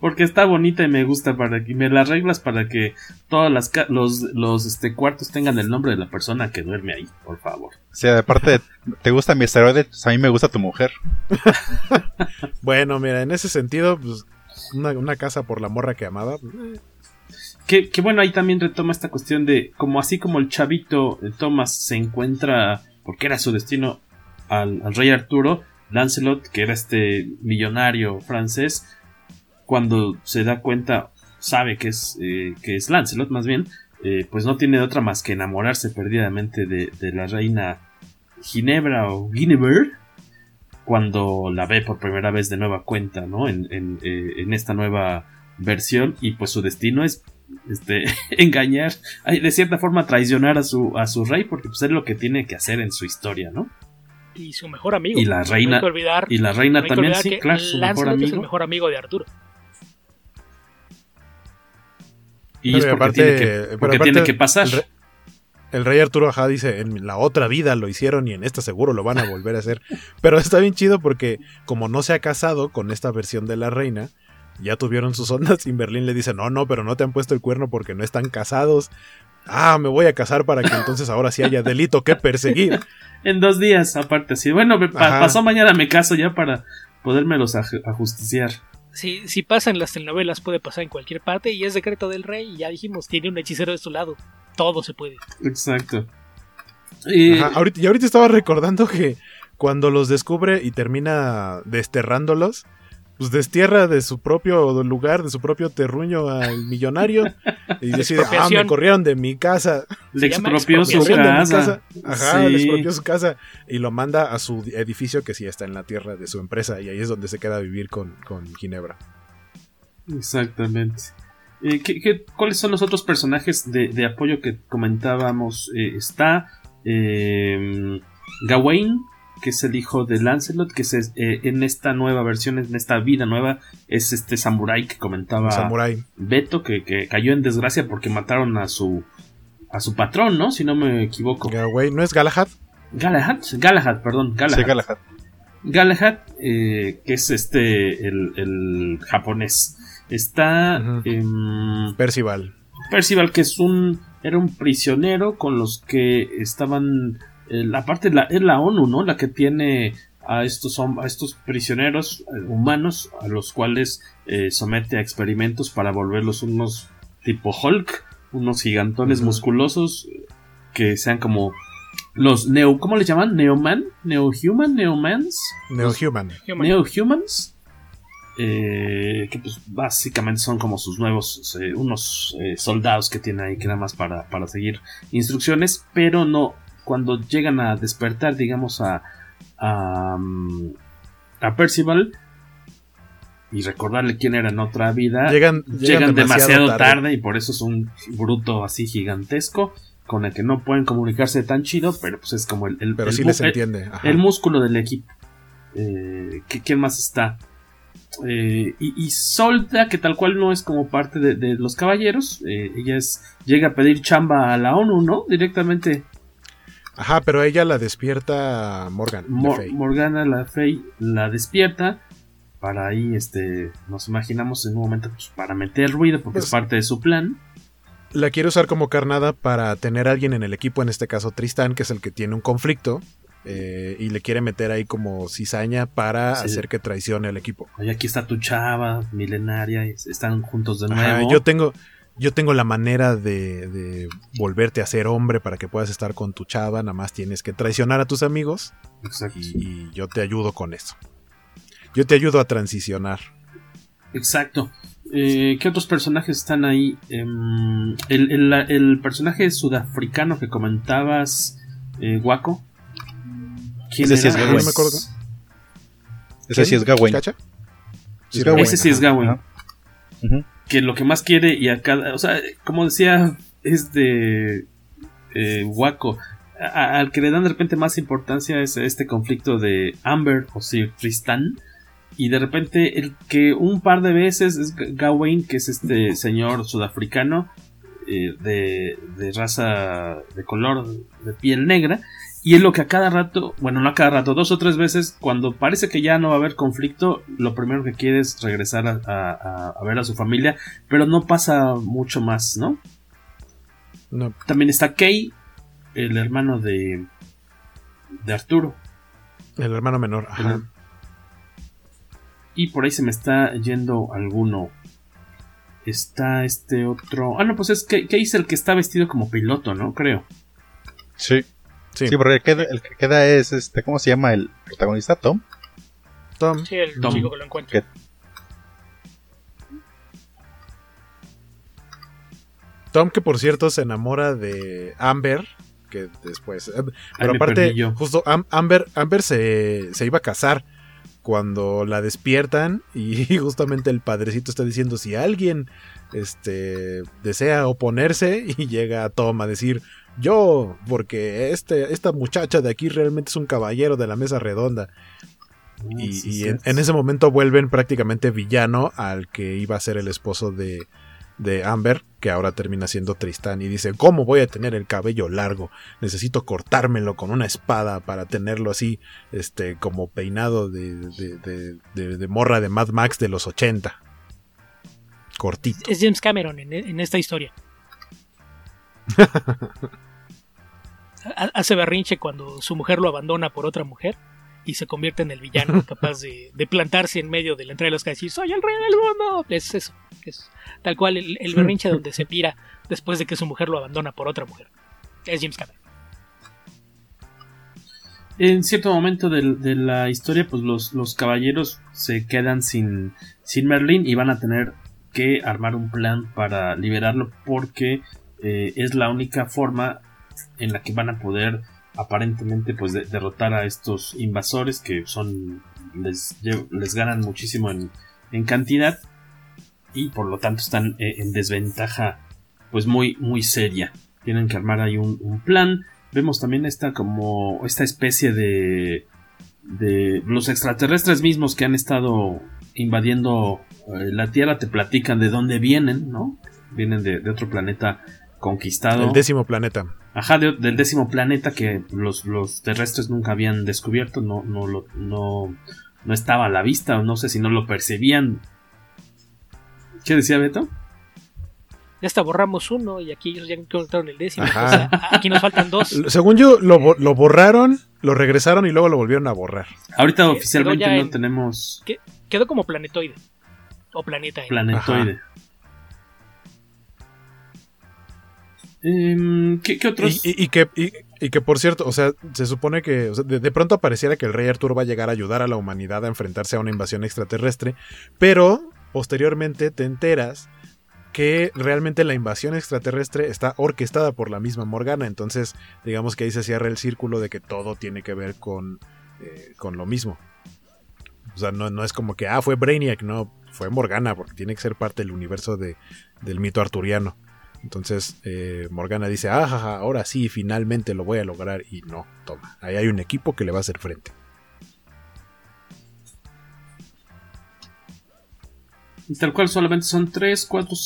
Porque está bonita y me gusta para que me las reglas para que todas las los, los este, cuartos tengan el nombre de la persona que duerme ahí, por favor. O sea, aparte, ¿te gusta mi esteroide? Pues a mí me gusta tu mujer. bueno, mira, en ese sentido, pues, una, una casa por la morra que amaba, pues, eh, que, bueno, ahí también retoma esta cuestión de como así como el chavito de Thomas se encuentra, porque era su destino, al, rey Arturo, Lancelot, que era este millonario francés, cuando se da cuenta, sabe que es, eh, que es Lancelot más bien, eh, pues no tiene otra más que enamorarse perdidamente de, la reina Ginebra o Guinevere cuando la ve por primera vez de nueva cuenta, ¿no? En, en, eh, esta nueva versión y pues su destino es este, engañar, de cierta forma traicionar a su, a su rey, porque pues es lo que tiene que hacer en su historia, ¿no? Y su mejor amigo. Y la reina, y la reina también, sí, claro, su mejor amigo. es el mejor amigo de Arturo. Y es porque, tiene, que, porque tiene que pasar. El rey, Arturo Ajá dice, en la otra vida lo hicieron y en esta seguro lo van a volver a hacer. Pero está bien chido porque como no se ha casado con esta versión de la reina, ya tuvieron sus ondas y Berlín le dice, no, no, pero no te han puesto el cuerno porque no están casados. Ah, me voy a casar para que entonces ahora sí haya delito que perseguir. en dos días, aparte, sí. Bueno, pasó mañana me caso ya para podérmelos ajusticiar. Si, si pasa en las telenovelas, puede pasar en cualquier parte y es decreto del rey. Y ya dijimos, tiene un hechicero de su lado. Todo se puede. Exacto. Y... ahorita, y ahorita estaba recordando que cuando los descubre y termina desterrándolos, pues destierra de su propio lugar, de su propio terruño al millonario y decide, ah, me corrieron de mi casa. Le expropió su casa. Ajá, le expropió su casa y lo manda a su edificio que sí está en la tierra de su empresa y ahí es donde se queda a vivir con, Ginebra. Exactamente. Eh, ¿qué, cuáles son los otros personajes de, apoyo que comentábamos? Eh, está eh, Gawain, que es el hijo de Lancelot, que es, eh, en esta nueva versión, en esta vida nueva, es este samurái que comentaba Beto, que, cayó en desgracia porque mataron a su a su patrón, ¿no? Si no me equivoco. ¿no es Galahad? Galahad, Galahad, perdón, Galahad. Sí, Galahad. Galahad, eh, que es este, el, japonés. Está... Percival. Percival, que es un... Era un prisionero con los que estaban la parte la, es la ONU, ¿no? La que tiene a estos, a estos prisioneros eh, humanos a los cuales eh, somete a experimentos para volverlos unos tipo Hulk, unos gigantones musculosos que sean como los neo, ¿cómo les llaman? Neoman, Neohuman, Neomans, Neohuman, Neohumans, eh, que pues básicamente son como sus nuevos unos soldados que tiene ahí que nada más para, para seguir instrucciones, pero no cuando llegan a despertar, digamos, a, a, a Percival y recordarle quién era en otra vida. Llegan, llegan, demasiado, tarde. y por eso es un bruto así gigantesco con el que no pueden comunicarse tan chido, pero pues es como el, el, pero sí les entiende. el músculo del equipo. Eh, ¿Quién más está? Eh, y, y, Solta, que tal cual no es como parte de, los caballeros, eh, ella es, llega a pedir chamba a la ONU, ¿no? Directamente. Ajá, pero ella la despierta Morgan. Morgana la Fey la despierta para ahí, este, nos imaginamos en un momento pues, para meter ruido porque es pues parte de su plan. La quiere usar como carnada para tener a alguien en el equipo, en este caso Tristan, que es el que tiene un conflicto. Eh, y le quiere meter ahí como cizaña para hacer que traicione al equipo. Oye, aquí está tu chava milenaria, están juntos de nuevo. yo tengo, yo tengo la manera de, de, volverte a ser hombre para que puedas estar con tu chava, nada más tienes que traicionar a tus amigos. Exacto. y yo te ayudo con eso. Yo te ayudo a transicionar. Exacto. Eh, ¿Qué otros personajes están ahí? Em, el, personaje sudafricano que comentabas, eh, Waco. ¿Quién Ese sí es Gawain. No me acuerdo. Ese sí es Gawain. Ese sí es Gawain. Que lo que más quiere y a cada. O sea, como decía este. Eh, Waco. al que le dan de repente más importancia es este conflicto de Amber o Sir Tristan y de repente el que un par de veces es Gawain, que es este señor sudafricano eh, de, de, raza de color de piel negra, y es lo que a cada rato, bueno, no a cada rato, dos o tres veces, cuando parece que ya no va a haber conflicto, lo primero que quiere es regresar a, a, ver a su familia, pero no pasa mucho más, ¿no? no. También está Kay, el hermano de, de Arturo. El hermano menor, ajá. Y por ahí se me está yendo alguno. Está este otro. Ah, no, pues es que, es el que está vestido como piloto, ¿no? Creo. Sí. Sí, porque el que, queda, es este. ¿Cómo se llama el protagonista? ¿Tom? Tom. Sí, el chico que lo encuentra. Tom, que por cierto se enamora de Amber, que después... Eh, pero aparte, justo Amber, Amber se, se, iba a casar cuando la despiertan y justamente el padrecito está diciendo si alguien este desea oponerse y llega Tom a decir yo porque este esta muchacha de aquí realmente es un caballero de la mesa redonda ah, y, en, ese momento vuelven prácticamente villano al que iba a ser el esposo de, de Amber, que ahora termina siendo Tristán, y dice, ¿cómo voy a tener el cabello largo? Necesito cortármelo con una espada para tenerlo así, este, como peinado de, de, de, morra de Mad Max de los 80. Cortito. Es James Cameron en, esta historia. Hace berrinche cuando su mujer lo abandona por otra mujer y se convierte en el villano capaz de, plantarse en medio de la entrada de los calles y decir soy el rey del mundo. Es eso, es tal cual el, el berrinche donde se pira después de que su mujer lo abandona por otra mujer. Es James Cameron. En cierto momento de, la historia, pues los, los, caballeros se quedan sin, sin Merlin y van a tener que armar un plan para liberarlo porque eh, es la única forma en la que van a poder aparentemente pues derrotar a estos invasores que son les, les ganan muchísimo en, en, cantidad y por lo tanto están eh, en desventaja pues muy muy seria. Tienen que armar ahí un, plan. Vemos también esta como esta especie de de los extraterrestres mismos que han estado invadiendo eh, la Tierra te platican de dónde vienen no vienen de, de otro planeta conquistado el décimo planeta Ajá, del décimo planeta que los, los, terrestres nunca habían descubierto, no, no, lo, no, no estaba a la vista, o no sé si no lo percibían. ¿Qué decía Beto? Ya hasta borramos uno y aquí ellos ya encontraron el décimo. aquí nos faltan dos. Según yo, lo, lo, borraron, lo regresaron y luego lo volvieron a borrar. Ahorita oficialmente no tenemos. Quedó como planetoide. O planeta. Planetoide. ¿Qué, otros? Y, que, y, que, por cierto, o sea, se supone que de, pronto pareciera que el rey Arturo va a llegar a ayudar a la humanidad a enfrentarse a una invasión extraterrestre, pero posteriormente te enteras que realmente la invasión extraterrestre está orquestada por la misma Morgana, entonces digamos que ahí se cierra el círculo de que todo tiene que ver con eh, con lo mismo. O sea, no, no, es como que, ah, fue Brainiac, no, fue Morgana, porque tiene que ser parte del universo de, del mito arturiano. Entonces eh, Morgana dice, ah, ahora sí, finalmente lo voy a lograr. Y no, toma, ahí hay un equipo que le va a hacer frente. Y tal cual solamente son 3, 4,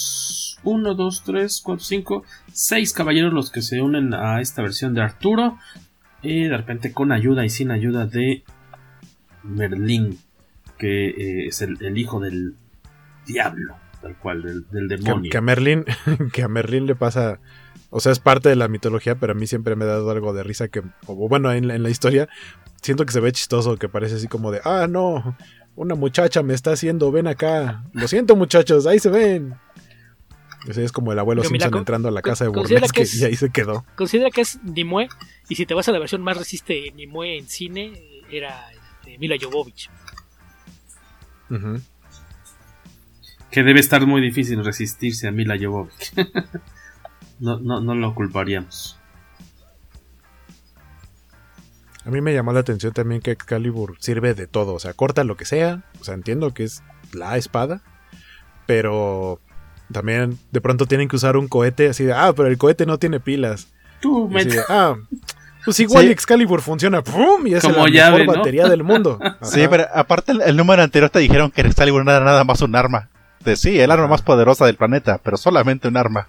1, 2, 3, 4, 5, 6 caballeros los que se unen a esta versión de Arturo. Y de repente con ayuda y sin ayuda de Merlín, que eh, es el, el, hijo del diablo, tal cual, del, del demonio. Que, que, a Merlín, que a Merlín le pasa, o sea, es parte de la mitología, pero a mí siempre me ha dado algo de risa que, o bueno, en, en la historia, siento que se ve chistoso, que parece así como de, ah, no, una muchacha me está haciendo, ven acá. Lo siento, muchachos, ahí se ven. Ese es como el abuelo Pero Simpson mira, entrando a la casa de Burlesque y ahí se quedó. Considera que es Nimue, y si te vas a la versión más resiste Nimue en cine, era este, Mila Jovovich. Uh -huh. Que debe estar muy difícil resistirse a Mila Jovovich. no, no, no lo culparíamos. A mí me llamó la atención también que Excalibur sirve de todo, o sea, corta lo que sea, o sea, entiendo que es la espada, pero también de pronto tienen que usar un cohete así de, ah, pero el cohete no tiene pilas. Tú, me... de, ah, pues igual sí. Excalibur funciona, ¡pum! Y es Como la llave, mejor ¿no? batería del mundo. sí, pero aparte el, el, número anterior te dijeron que Excalibur no era nada más un arma. De, sí, el arma más poderosa del planeta, pero solamente un arma.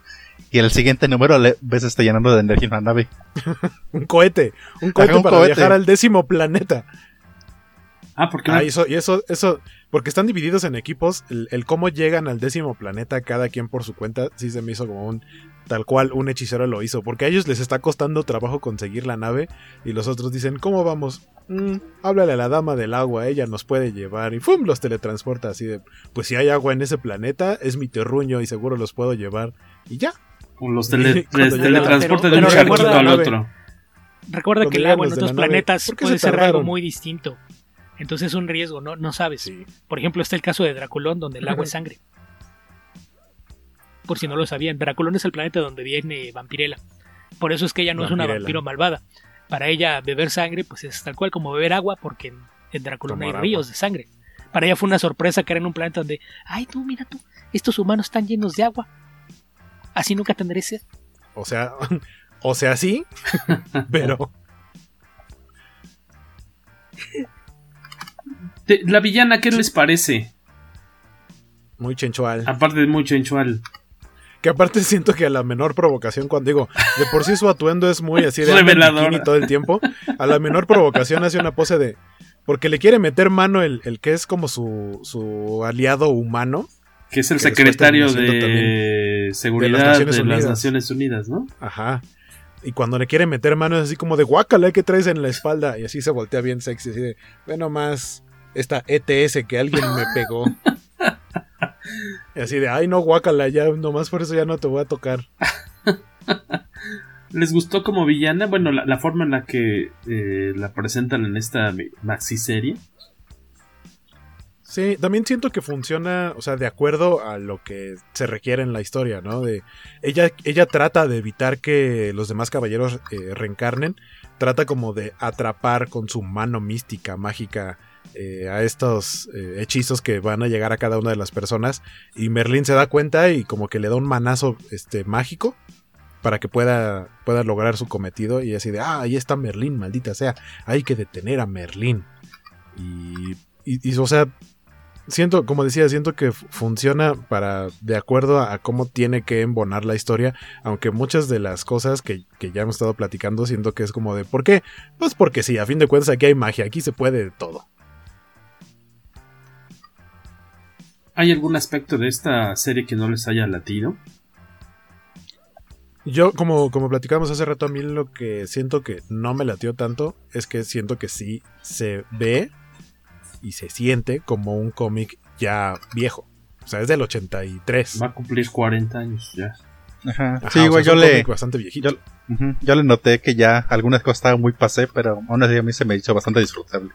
Y el siguiente número le ves está llenando de energía una nave. un cohete. Un cohete un para cohete. viajar al décimo planeta. Ah, porque ah, eso, y eso, eso, porque están divididos en equipos, el, el, cómo llegan al décimo planeta cada quien por su cuenta, sí se me hizo como un tal cual un hechicero lo hizo, porque a ellos les está costando trabajo conseguir la nave y los otros dicen, ¿cómo vamos? Mm, háblale a la dama del agua, ella nos puede llevar y ¡fum! los teletransporta así de, pues si hay agua en ese planeta, es mi terruño y seguro los puedo llevar y ya. Los tele, teletransporta de un charquito al otro. Recuerda que el agua en otros planetas puede ser algo muy distinto. Entonces es un riesgo, no, no sabes. Sí. Por ejemplo, está el caso de Draculón, donde el agua es sangre. Por si no lo sabían, Draculón es el planeta donde viene Vampirella. Por eso es que ella no Vampirella. es una vampiro malvada. Para ella, beber sangre, pues es tal cual como beber agua, porque en, en Draculón hay agua. ríos de sangre. Para ella fue una sorpresa que era en un planeta donde, ay, tú, mira tú, estos humanos están llenos de agua. Así nunca tendré sed. O sea, o sea, sí, pero. La villana, ¿qué les parece? Muy chenchual. Aparte de muy chenchual. Que aparte siento que a la menor provocación, cuando digo, de por sí su atuendo es muy así de revelador todo el tiempo, a la menor provocación hace una pose de. Porque le quiere meter mano el, el que es como su, su aliado humano. Que es el que secretario de seguridad de, las Naciones, de las Naciones Unidas, ¿no? Ajá. Y cuando le quiere meter mano es así como de guácala, ¿qué traes en la espalda? Y así se voltea bien sexy, así de, bueno, más esta ETS que alguien me pegó. y así de, ay no, guácala, ya nomás por eso ya no te voy a tocar. ¿Les gustó como villana? Bueno, la, la forma en la que eh, la presentan en esta maxi serie. Sí, también siento que funciona, o sea, de acuerdo a lo que se requiere en la historia, ¿no? De ella, ella trata de evitar que los demás caballeros eh, reencarnen, trata como de atrapar con su mano mística, mágica, eh, a estos eh, hechizos que van a llegar a cada una de las personas. Y Merlín se da cuenta y como que le da un manazo este, mágico para que pueda, pueda lograr su cometido. Y así de, ah, ahí está Merlín, maldita sea, hay que detener a Merlín. Y, o sea, siento, como decía, siento que funciona para, de acuerdo a, a, cómo tiene que embonar la historia, aunque muchas de las cosas que, que, ya hemos estado platicando, siento que es como de, ¿por qué? Pues porque sí, a fin de cuentas aquí hay magia, aquí se puede de todo. ¿Hay algún aspecto de esta serie que no les haya latido? Yo, como, como platicamos hace rato, a mí lo que siento que no me latió tanto es que siento que sí se ve y se siente como un cómic ya viejo. O sea, es del 83. Va a cumplir 40 años ya. Ajá. Ajá sí, güey, o sea, yo le. Bastante viejito. Yo, uh -huh, yo, le noté que ya algunas cosas estaban muy pasé, pero aún así a mí se me hizo bastante disfrutable.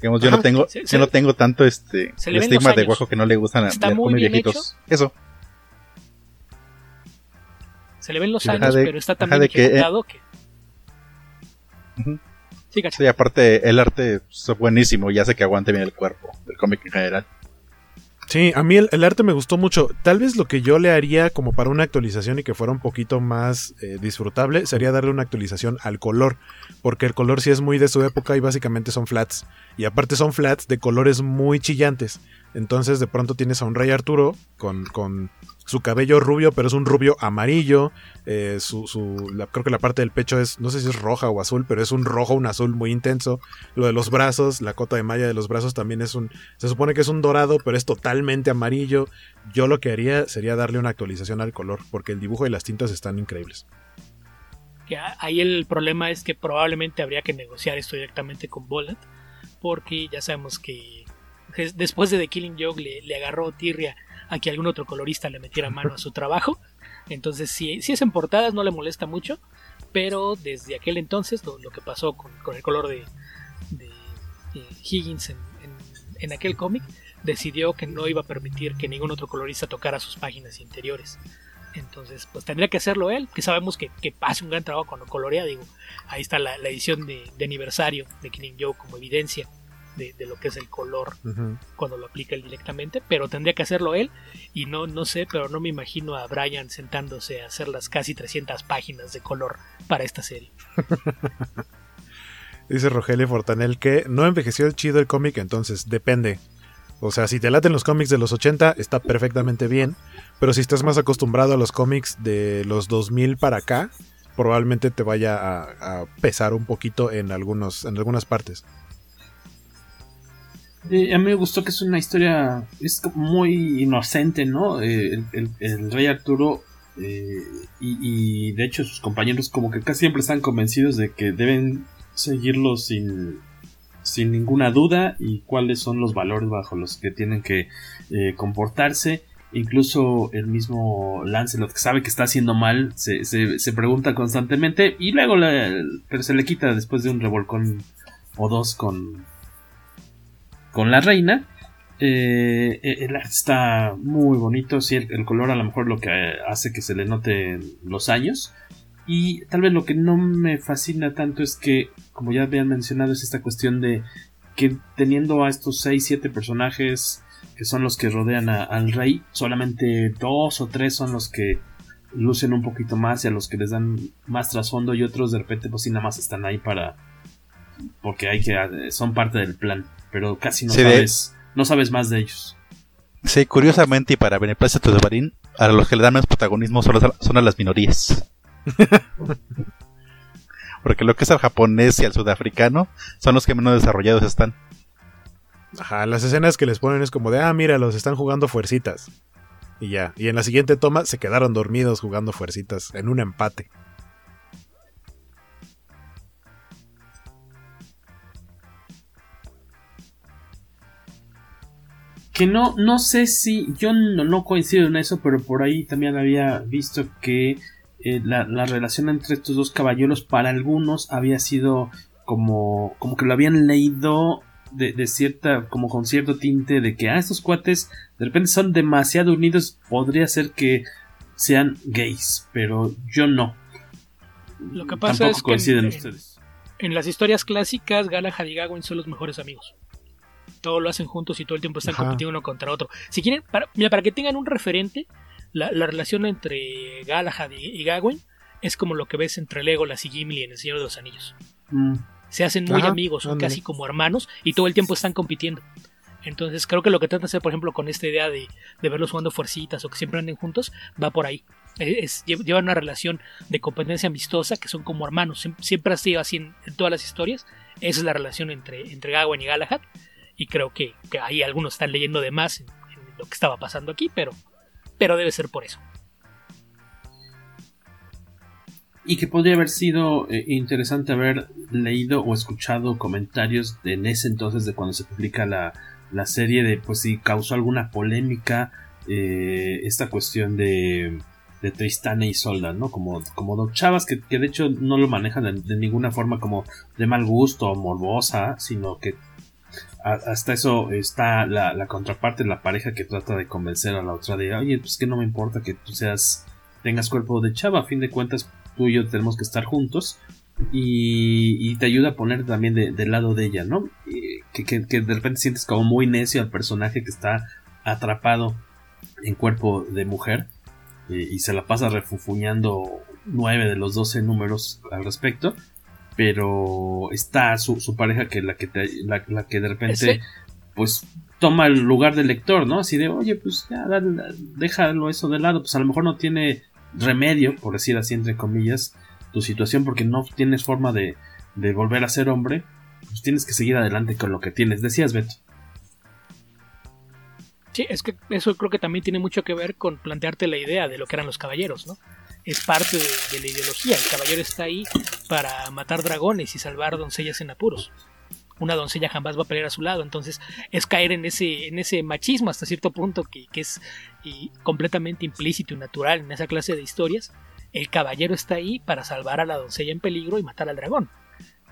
Digamos, yo Ajá, no tengo, se, yo se, no tengo tanto este el estigma de guajo que no le gustan a los viejitos. Hecho. Eso. Se le ven los años, de, pero está también de que, ejecutado que. Uh -huh. Sí, aparte el arte es buenísimo y hace que aguante bien el cuerpo del cómic en general. Sí, a mí el, arte me gustó mucho. Tal vez lo que yo le haría como para una actualización y que fuera un poquito más eh, disfrutable sería darle una actualización al color. Porque el color sí es muy de su época y básicamente son flats. Y aparte son flats de colores muy chillantes. Entonces de pronto tienes a un Rey Arturo con, con su cabello rubio, pero es un rubio amarillo. Eh, su, creo que la parte del pecho es, no sé si es roja o azul, pero es un rojo, un azul muy intenso. Lo de los brazos, la cota de malla de los brazos también es un, se supone que es un dorado, pero es totalmente amarillo. Yo lo que haría sería darle una actualización al color, porque el dibujo y las tintas están increíbles. Ahí el problema es que probablemente habría que negociar esto directamente con Bullet, porque ya sabemos que después de The Killing Joke le, le agarró tirria a que algún otro colorista le metiera mano a su trabajo. Entonces, si, si es en portadas, no le molesta mucho. Pero desde aquel entonces, lo, que pasó con, el color de, eh, Higgins en, aquel cómic, decidió que no iba a permitir que ningún otro colorista tocara sus páginas interiores. Entonces, pues tendría que hacerlo él, que sabemos que, que hace un gran trabajo cuando colorea. Digo, ahí está la, la edición de, de, aniversario de Killing Joe como evidencia de, de, lo que es el color uh -huh. cuando lo aplica él directamente, pero tendría que hacerlo él y no, no sé, pero no me imagino a Brian sentándose a hacer las casi 300 páginas de color para esta serie. Dice Rogelio Fortanel que no envejeció chido el cómic, entonces depende. O sea, si te laten los cómics de los 80, está perfectamente bien, pero si estás más acostumbrado a los cómics de los 2000 para acá, probablemente te vaya a, a pesar un poquito en, algunos, en algunas partes. Eh, a mí me gustó que es una historia es muy inocente, ¿no? Eh, el, el, rey Arturo eh, y, de hecho sus compañeros como que casi siempre están convencidos de que deben seguirlo sin, sin ninguna duda y cuáles son los valores bajo los que tienen que comportarse. Incluso el mismo Lancelot que sabe que está haciendo mal se, se, se pregunta constantemente y luego le, pero se le quita después de un revolcón o dos con, con la reina. Eh, el arte está muy bonito. El, color a lo mejor lo que hace que se le note los años. Y tal vez lo que no me fascina tanto es que, como ya habían mencionado, es esta cuestión de que teniendo a estos 6-7 personajes que son los que rodean al rey, solamente dos o tres son los que lucen un poquito más y a los que les dan más trasfondo y otros de repente pues sí nada más están ahí para porque hay que son parte del plan pero casi no sí, sabes de... no sabes más de ellos sí curiosamente y para beneplácito de Barín a los que le dan más protagonismo son, los, son a las minorías porque lo que es al japonés y al sudafricano son los que menos desarrollados están Ajá, las escenas que les ponen es como de, ah, mira, los están jugando fuercitas. Y ya, y en la siguiente toma se quedaron dormidos jugando fuercitas en un empate. Que no, no sé si, yo no, no coincido en eso, pero por ahí también había visto que eh, la, la relación entre estos dos caballeros para algunos había sido como, como que lo habían leído de, de, cierta, como con cierto tinte de que ah, estos cuates de repente son demasiado unidos, podría ser que sean gays, pero yo no. Lo que pasa Tampoco es coinciden en, ustedes. En, en, las historias clásicas, Galahad y Gawain son los mejores amigos. Todo lo hacen juntos y todo el tiempo están Ajá. compitiendo uno contra otro. Si quieren, para, mira, para que tengan un referente, la, la relación entre Galahad y, y, Gawain es como lo que ves entre Legolas y Gimli en El Señor de los Anillos. Mm se hacen muy Ajá, amigos, son casi como hermanos y todo el tiempo están compitiendo. Entonces creo que lo que tratan de hacer, por ejemplo, con esta idea de, de verlos jugando fuercitas o que siempre anden juntos, va por ahí. Es, es, llevan una relación de competencia amistosa que son como hermanos. Siempre ha sido así en, en, todas las historias. Esa es la relación entre, entre Gawain y Galahad. Y creo que, ahí algunos están leyendo de más en, lo que estaba pasando aquí, pero, pero debe ser por eso. y que podría haber sido eh, interesante haber leído o escuchado comentarios de, en ese entonces de cuando se publica la, la serie de pues si causó alguna polémica eh, esta cuestión de, de Tristana y Solda, ¿no? Como, como dos chavas que, que de hecho no lo manejan de, de, ninguna forma como de mal gusto o morbosa, sino que hasta eso está la, contraparte, la pareja que trata de convencer a la otra de, oye, pues que no me importa que tú seas tengas cuerpo de chava, a fin de cuentas tú y yo tenemos que estar juntos y, te ayuda a poner también del lado de ella, ¿no? Que, que, de repente sientes como muy necio al personaje que está atrapado en cuerpo de mujer eh, y se la pasa refufuñando nueve de los 12 números al respecto. Pero está su, pareja que la que la, que de repente pues toma el lugar del lector, ¿no? Así de, oye, pues ya, déjalo eso de lado, pues a lo mejor no tiene remedio, por decir así entre comillas, tu situación porque no tienes forma de, de volver a ser hombre, pues tienes que seguir adelante con lo que tienes. Decías, Beto. Sí, es que eso creo que también tiene mucho que ver con plantearte la idea de lo que eran los caballeros, ¿no? Es parte de, la ideología. El caballero está ahí para matar dragones y salvar doncellas en apuros. Una doncella jamás va a pelear a su lado, entonces es caer en ese, en ese machismo hasta cierto punto que, es completamente implícito y natural en esa clase de historias. El caballero está ahí para salvar a la doncella en peligro y matar al dragón.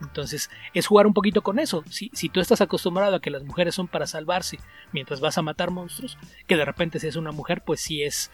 Entonces, es jugar un poquito con eso. Si, si, tú estás acostumbrado a que las mujeres son para salvarse mientras vas a matar monstruos, que de repente seas una mujer, pues sí es.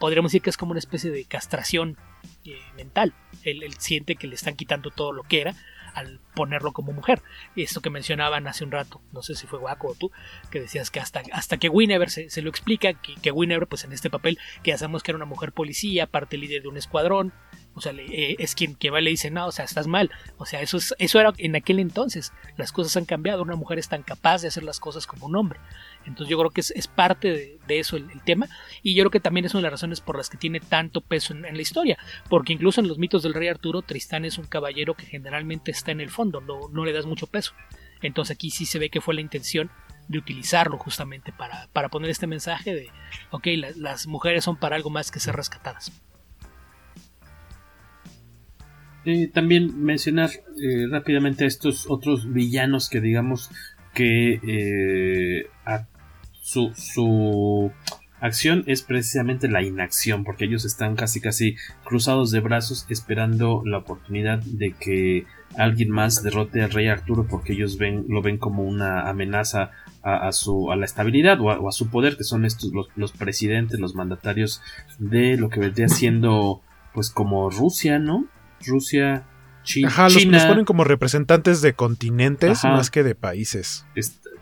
Podríamos decir que es como una especie de castración eh, mental. Él, siente que le están quitando todo lo que era al ponerlo como mujer. Esto que mencionaban hace un rato, no sé si fue Guaco o tú, que decías que hasta, hasta que Winever se, se lo explica, que, que pues en este papel, que ya sabemos que era una mujer policía, parte líder de un escuadrón, o sea, eh, es quien que va y le dice, no, o sea, estás mal. O sea, eso, es, eso era en aquel entonces. Las cosas han cambiado. Una mujer es tan capaz de hacer las cosas como un hombre. Entonces yo creo que es, parte de, eso el, tema. Y yo creo que también es una de las razones por las que tiene tanto peso en, la historia. Porque incluso en los mitos del rey Arturo, Tristán es un caballero que generalmente está en el fondo, no, no le das mucho peso. Entonces aquí sí se ve que fue la intención de utilizarlo justamente para, para poner este mensaje de, ok, las mujeres son para algo más que ser rescatadas. También mencionar eh, rápidamente estos otros villanos que digamos que eh, su, su acción es precisamente la inacción, porque ellos están casi casi cruzados de brazos esperando la oportunidad de que alguien más derrote al rey Arturo porque ellos ven, lo ven como una amenaza a, su, a la estabilidad o a, su poder, que son estos los, los, presidentes, los mandatarios de lo que vendría siendo pues como Rusia, ¿no? Rusia, China. Ajá, los, ponen como representantes de continentes más que de países.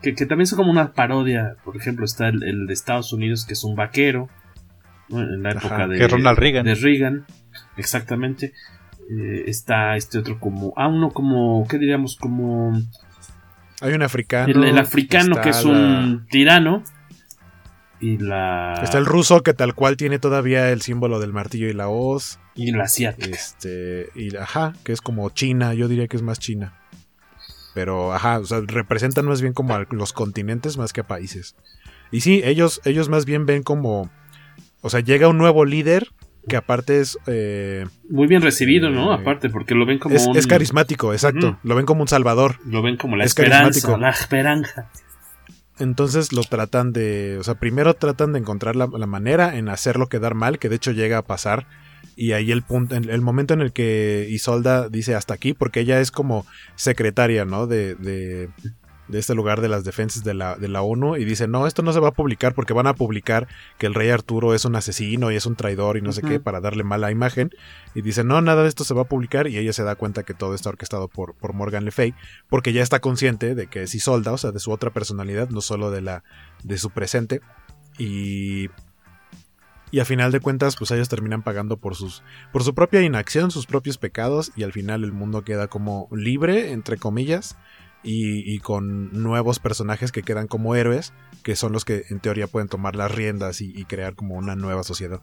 Que, también son como una parodia. Por ejemplo, está el, de Estados Unidos, que es un vaquero. En la época de, Ronald Reagan. de Reagan. Exactamente. Eh, está este otro como. Ah, uno como. ¿Qué diríamos? Como. Hay un africano. El, africano que es un tirano. Y la. Está el ruso que tal cual tiene todavía el símbolo del martillo y la hoz. Y la asiática. Este, y ajá, que es como China, yo diría que es más China. Pero ajá, o sea, representan más bien como a los continentes más que a países. Y sí, ellos, ellos más bien ven como. O sea, llega un nuevo líder que aparte es... Eh, Muy bien recibido, ¿no? Eh, aparte, porque lo ven como es, Es carismático, exacto. Lo ven como un salvador. Lo ven como la esperanza, la esperanza. Entonces lo tratan de, o sea, primero tratan de encontrar la, manera en hacerlo quedar mal, que de hecho llega a pasar. Y ahí el punto, el momento en el que Isolda dice hasta aquí, porque ella es como secretaria, ¿no? De, de, de este lugar de las defensas de la, de la ONU y dice, no, esto no se va a publicar porque van a publicar que el rey Arturo es un asesino y es un traidor y no sé qué para darle mala imagen. Y dice, no, nada de esto se va a publicar y ella se da cuenta que todo está orquestado por, por Morgan Le Fay porque ya está consciente de que es Isolda, o sea, de su otra personalidad, no solo de, la, de su presente. Y y a final de cuentas pues ellos terminan pagando por sus por su propia inacción, sus propios pecados y al final el mundo queda como libre entre comillas y, con nuevos personajes que quedan como héroes, que son los que en teoría pueden tomar las riendas y, crear como una nueva sociedad.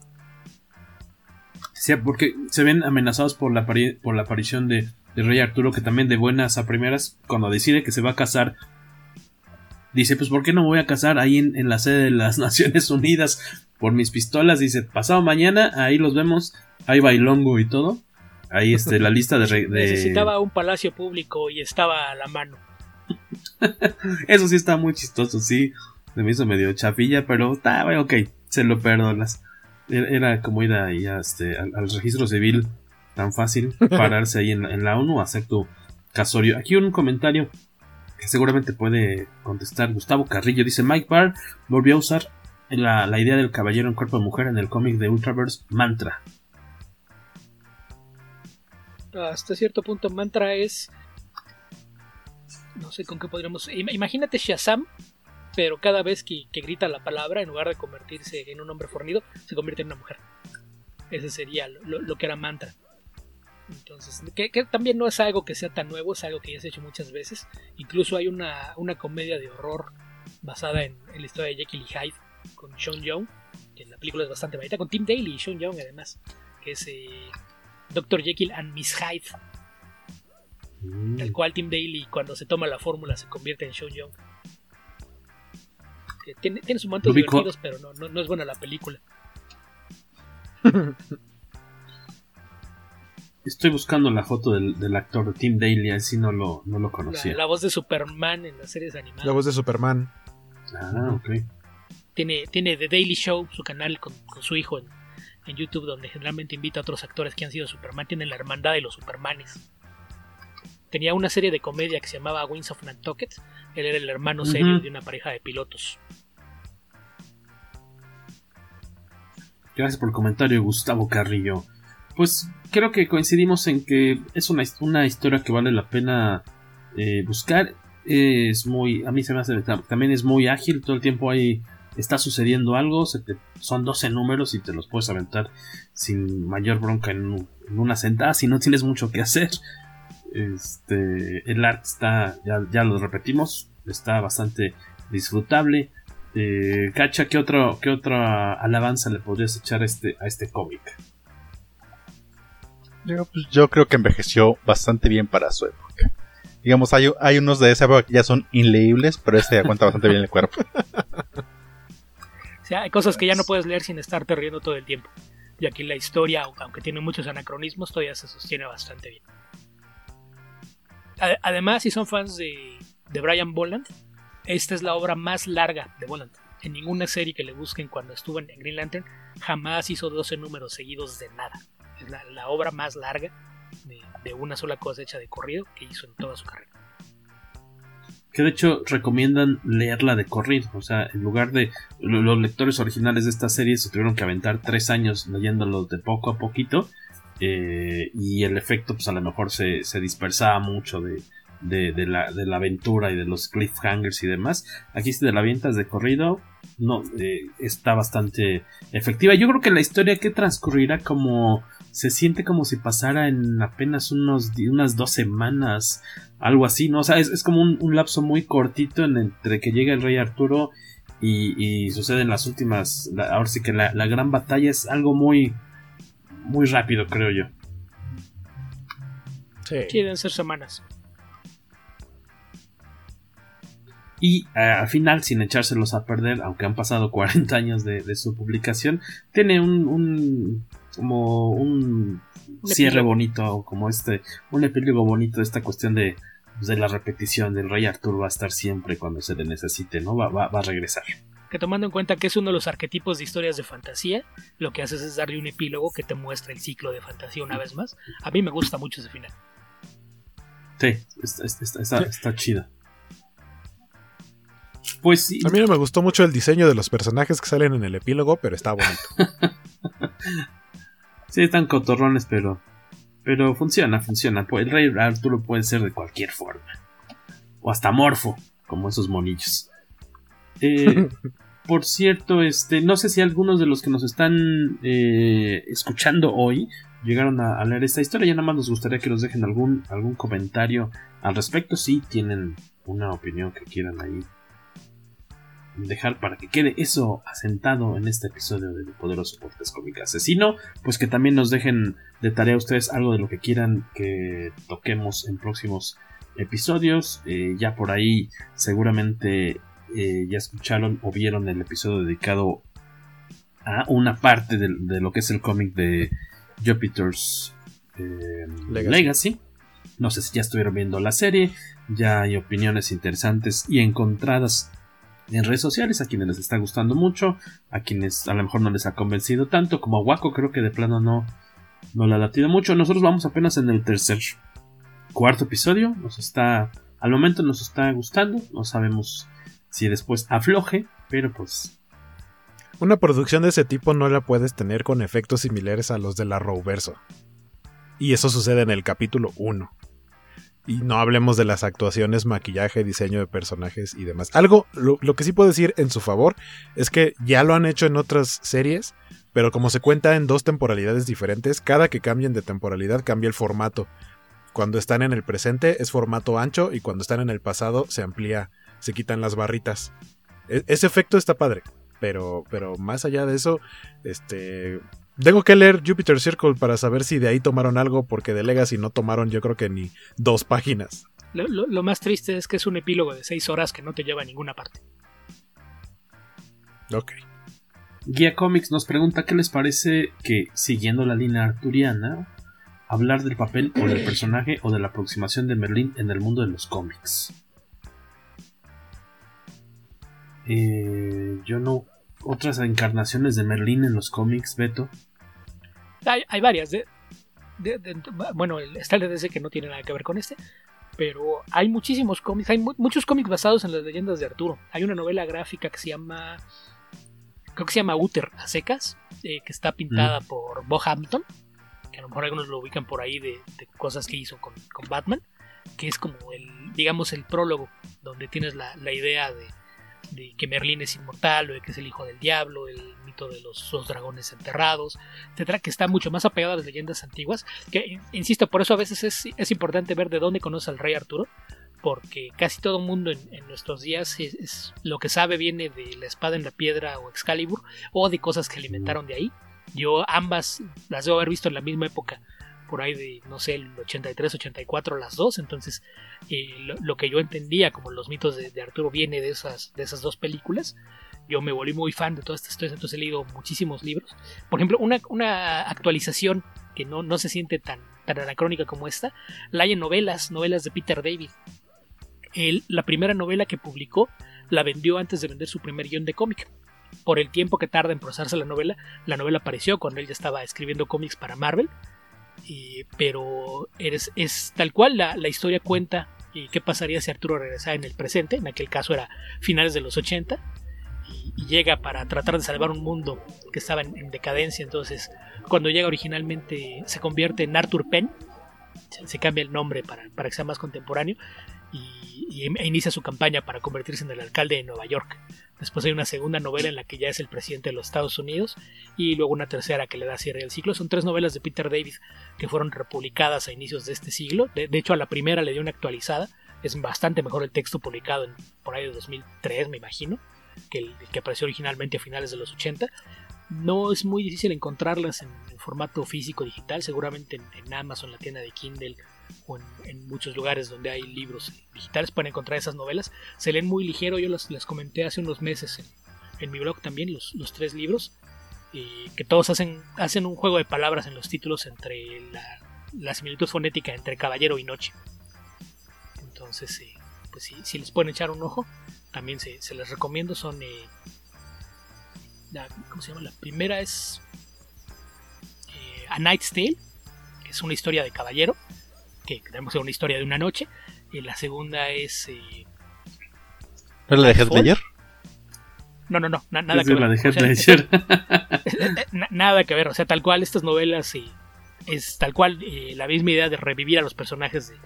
Sí, porque se ven amenazados por la, por la aparición de, Rey Arturo, que también de buenas a primeras, cuando decide que se va a casar, dice, pues ¿por qué no me voy a casar ahí en, la sede de las Naciones Unidas por mis pistolas? Dice, pasado mañana, ahí los vemos, hay bailongo y todo. Ahí este, la lista de, de... Necesitaba un palacio público y estaba a la mano. Eso sí está muy chistoso, sí. Se me hizo medio chafilla, pero está, bueno, ok, se lo perdonas. Era como ir ahí este, al, registro civil tan fácil, pararse ahí en, la ONU, hacer tu casorio. Aquí un comentario que seguramente puede contestar Gustavo Carrillo. Dice, Mike Barr volvió a usar la, la idea del caballero en cuerpo de mujer en el cómic de Ultraverse Mantra. hasta cierto punto Mantra es no sé con qué podríamos imagínate Shazam pero cada vez que, grita la palabra en lugar de convertirse en un hombre fornido se convierte en una mujer. Ese sería lo, que era Mantra. Entonces que, también no es algo que sea tan nuevo es algo que ya se ha hecho muchas veces. Incluso hay una, una comedia de horror basada en, la historia de Jekyll y Hyde con Sean Young que la película es bastante bonita con Tim Daly y Sean Young además que es eh, Dr. Jekyll and Miss Hyde. Mm. El cual Tim Daly cuando se toma la fórmula se convierte en Sean Young. Tiene, tiene sus momentos divertidos, pero no, no, es buena la película. Estoy buscando la foto del, actor de Tim Daly, así no lo, no lo conocía. La, voz de Superman en las series animadas. La voz de Superman. Ah, ok. Tiene, tiene The Daily Show, su canal con, con su hijo en, en YouTube donde generalmente invita a otros actores que han sido Superman. Tienen la hermandad de los Supermanes. Tenía una serie de comedia que se llamaba Wings of Nantucket. Él era el hermano serio de una pareja de pilotos. Gracias por el comentario, Gustavo Carrillo. Pues creo que coincidimos en que es una, una historia que vale la pena eh, buscar. Es muy, a mí se me hace también es muy ágil. Todo el tiempo hay está sucediendo algo, son 12 números y te los puedes aventar sin mayor bronca en, una sentada si no tienes mucho que hacer. Este, el arte está, ya, lo repetimos, está bastante disfrutable. Eh, Cacha, ¿qué, otro, ¿qué otra alabanza le podrías echar a este, a este cómic? Yo, pues, yo, creo que envejeció bastante bien para su época. Digamos, hay, hay unos de esa época que ya son inleíbles, pero este aguanta bastante bien el cuerpo. O sea, hay cosas que ya no puedes leer sin estarte riendo todo el tiempo. Y aquí la historia, aunque tiene muchos anacronismos, todavía se sostiene bastante bien. Además, si son fans de, de Brian Boland, esta es la obra más larga de Boland. En ninguna serie que le busquen cuando estuvo en Green Lantern, jamás hizo 12 números seguidos de nada. Es la, obra más larga de, de una sola cosa hecha de corrido que hizo en toda su carrera que de hecho recomiendan leerla de corrido. O sea, en lugar de los lectores originales de esta serie se tuvieron que aventar tres años leyéndolo de poco a poquito. Eh, y el efecto, pues a lo mejor se, dispersaba mucho de, de, la, de, la, aventura y de los cliffhangers y demás. Aquí si te la avientas de corrido, no, eh, está bastante efectiva. Yo creo que la historia que transcurrirá como se siente como si pasara en apenas unos, unas dos semanas, algo así, ¿no? O sea, es, como un, lapso muy cortito entre que llega el rey Arturo y, y suceden las últimas, ahora sí que la, gran batalla es algo muy, muy rápido, creo yo. Sí. Quieren ser semanas. Y eh, al final, sin echárselos a perder, aunque han pasado 40 años de, su publicación, tiene un, como un cierre bonito, como este, un epílogo bonito de esta cuestión de, pues, de la repetición del rey Arturo va a estar siempre cuando se le necesite, ¿no? Va, va, a regresar. Que tomando en cuenta que es uno de los arquetipos de historias de fantasía, lo que haces es darle un epílogo que te muestra el ciclo de fantasía una vez más. A mí me gusta mucho ese final. Sí, está, está, chida. Pues sí. A mí no me gustó mucho el diseño de los personajes que salen en el epílogo, pero está bonito. Sí, están cotorrones, pero. Pero funciona, funciona. El rey Arturo puede ser de cualquier forma. O hasta morfo, como esos monillos. Eh, por cierto, este, no sé si algunos de los que nos están eh, escuchando hoy llegaron a, leer esta historia. Ya nada más nos gustaría que nos dejen algún, algún comentario al respecto. Si tienen una opinión que quieran ahí dejar para que quede eso asentado en este episodio de Poderoso Podcast Cómica Asesino, pues que también nos dejen de tarea ustedes algo de lo que quieran que toquemos en próximos episodios. Eh, ya por ahí seguramente eh, ya escucharon o vieron el episodio dedicado a una parte de, lo que es el cómic de Jupiter's eh, Legacy. No sé si ya estuvieron viendo la serie, ya hay opiniones interesantes y encontradas en redes sociales, a quienes les está gustando mucho, a quienes a lo mejor no les ha convencido tanto, como a Waco creo que de plano no, no la ha latido mucho. Nosotros vamos apenas en el tercer, cuarto episodio, nos está, al momento nos está gustando, no sabemos si después afloje, pero pues... Una producción de ese tipo no la puedes tener con efectos similares a los de la Roverso. Y eso sucede en el capítulo 1. Y no hablemos de las actuaciones, maquillaje, diseño de personajes y demás. Algo, lo, lo, que sí puedo decir en su favor es que ya lo han hecho en otras series, pero como se cuenta en dos temporalidades diferentes, cada que cambien de temporalidad cambia el formato. Cuando están en el presente es formato ancho y cuando están en el pasado se amplía, se quitan las barritas. E ese efecto está padre, pero, pero más allá de eso, este, tengo que leer Jupiter Circle para saber si de ahí tomaron algo, porque de Legacy no tomaron yo creo que ni dos páginas. Lo, lo, lo, más triste es que es un epílogo de seis horas que no te lleva a ninguna parte. Ok. Guía Comics nos pregunta qué les parece que, siguiendo la línea arturiana, hablar del papel o del personaje o de la aproximación de Merlín en el mundo de los cómics. Eh, yo no. Otras encarnaciones de Merlín en los cómics, Beto. Hay, hay varias. De, de, de, bueno, está el DC que no tiene nada que ver con este. Pero hay muchísimos cómics. Hay mu muchos cómics basados en las leyendas de Arturo. Hay una novela gráfica que se llama. Creo que se llama Uther a secas. Eh, que está pintada mm. por Bo Hampton. Que a lo mejor algunos lo ubican por ahí de, de cosas que hizo con, con, Batman. Que es como el, digamos, el prólogo. Donde tienes la, la idea de, de que Merlín es inmortal o de que es el hijo del diablo, el mito de los dos dragones enterrados, etcétera, que está mucho más apegado a las leyendas antiguas. Que, insisto, por eso a veces es, importante ver de dónde conoce al rey Arturo, porque casi todo el mundo en, nuestros días es, lo que sabe viene de la espada en la piedra o Excalibur, o de cosas que alimentaron de ahí. Yo ambas las debo haber visto en la misma época por ahí de, no sé, el 83, 84, las dos. Entonces, eh, lo, que yo entendía como los mitos de, de, Arturo viene de esas, de esas dos películas. Yo me volví muy fan de todas estas historias, entonces he leído muchísimos libros. Por ejemplo, una, una actualización que no, no se siente tan, tan anacrónica como esta, la hay en novelas, novelas de Peter David. Él, la primera novela que publicó la vendió antes de vender su primer guion de cómic. Por el tiempo que tarda en procesarse la novela, la novela apareció cuando él ya estaba escribiendo cómics para Marvel eh, pero eres, es tal cual la, la historia cuenta eh, qué pasaría si Arturo regresara en el presente, en aquel caso era finales de los 80, y, y llega para tratar de salvar un mundo que estaba en, en, decadencia, entonces cuando llega originalmente se convierte en Arthur Penn, se, cambia el nombre para, para, que sea más contemporáneo, y, y, e inicia su campaña para convertirse en el alcalde de Nueva York. Después hay una segunda novela en la que ya es el presidente de los Estados Unidos y luego una tercera que le da cierre al ciclo. Son tres novelas de Peter David que fueron republicadas a inicios de este siglo. De, hecho, a la primera le dio una actualizada. Es bastante mejor el texto publicado en, por ahí de 2003, me imagino, que el, que apareció originalmente a finales de los 80. No es muy difícil encontrarlas en, en formato físico digital, seguramente en, en Amazon, la tienda de Kindle o en, muchos lugares donde hay libros digitales pueden encontrar esas novelas. Se leen muy ligero, yo las, las comenté hace unos meses en, mi blog también, los, tres libros, que todos hacen, hacen un juego de palabras en los títulos entre la, la similitud fonética entre caballero y noche. Entonces, eh, pues si, si, les pueden echar un ojo, también se, se les recomiendo. Son, eh, la, ¿cómo se llama? La primera es eh, A Knight's Tale, que es una historia de caballero que tenemos una historia de una noche. Y la segunda es. Eh, ¿No la de Ledger? No, no, no, na nada que ver. La de Heath Ledger. nada que ver, o sea, tal cual estas novelas eh, es tal cual eh, la misma idea de revivir a los personajes de,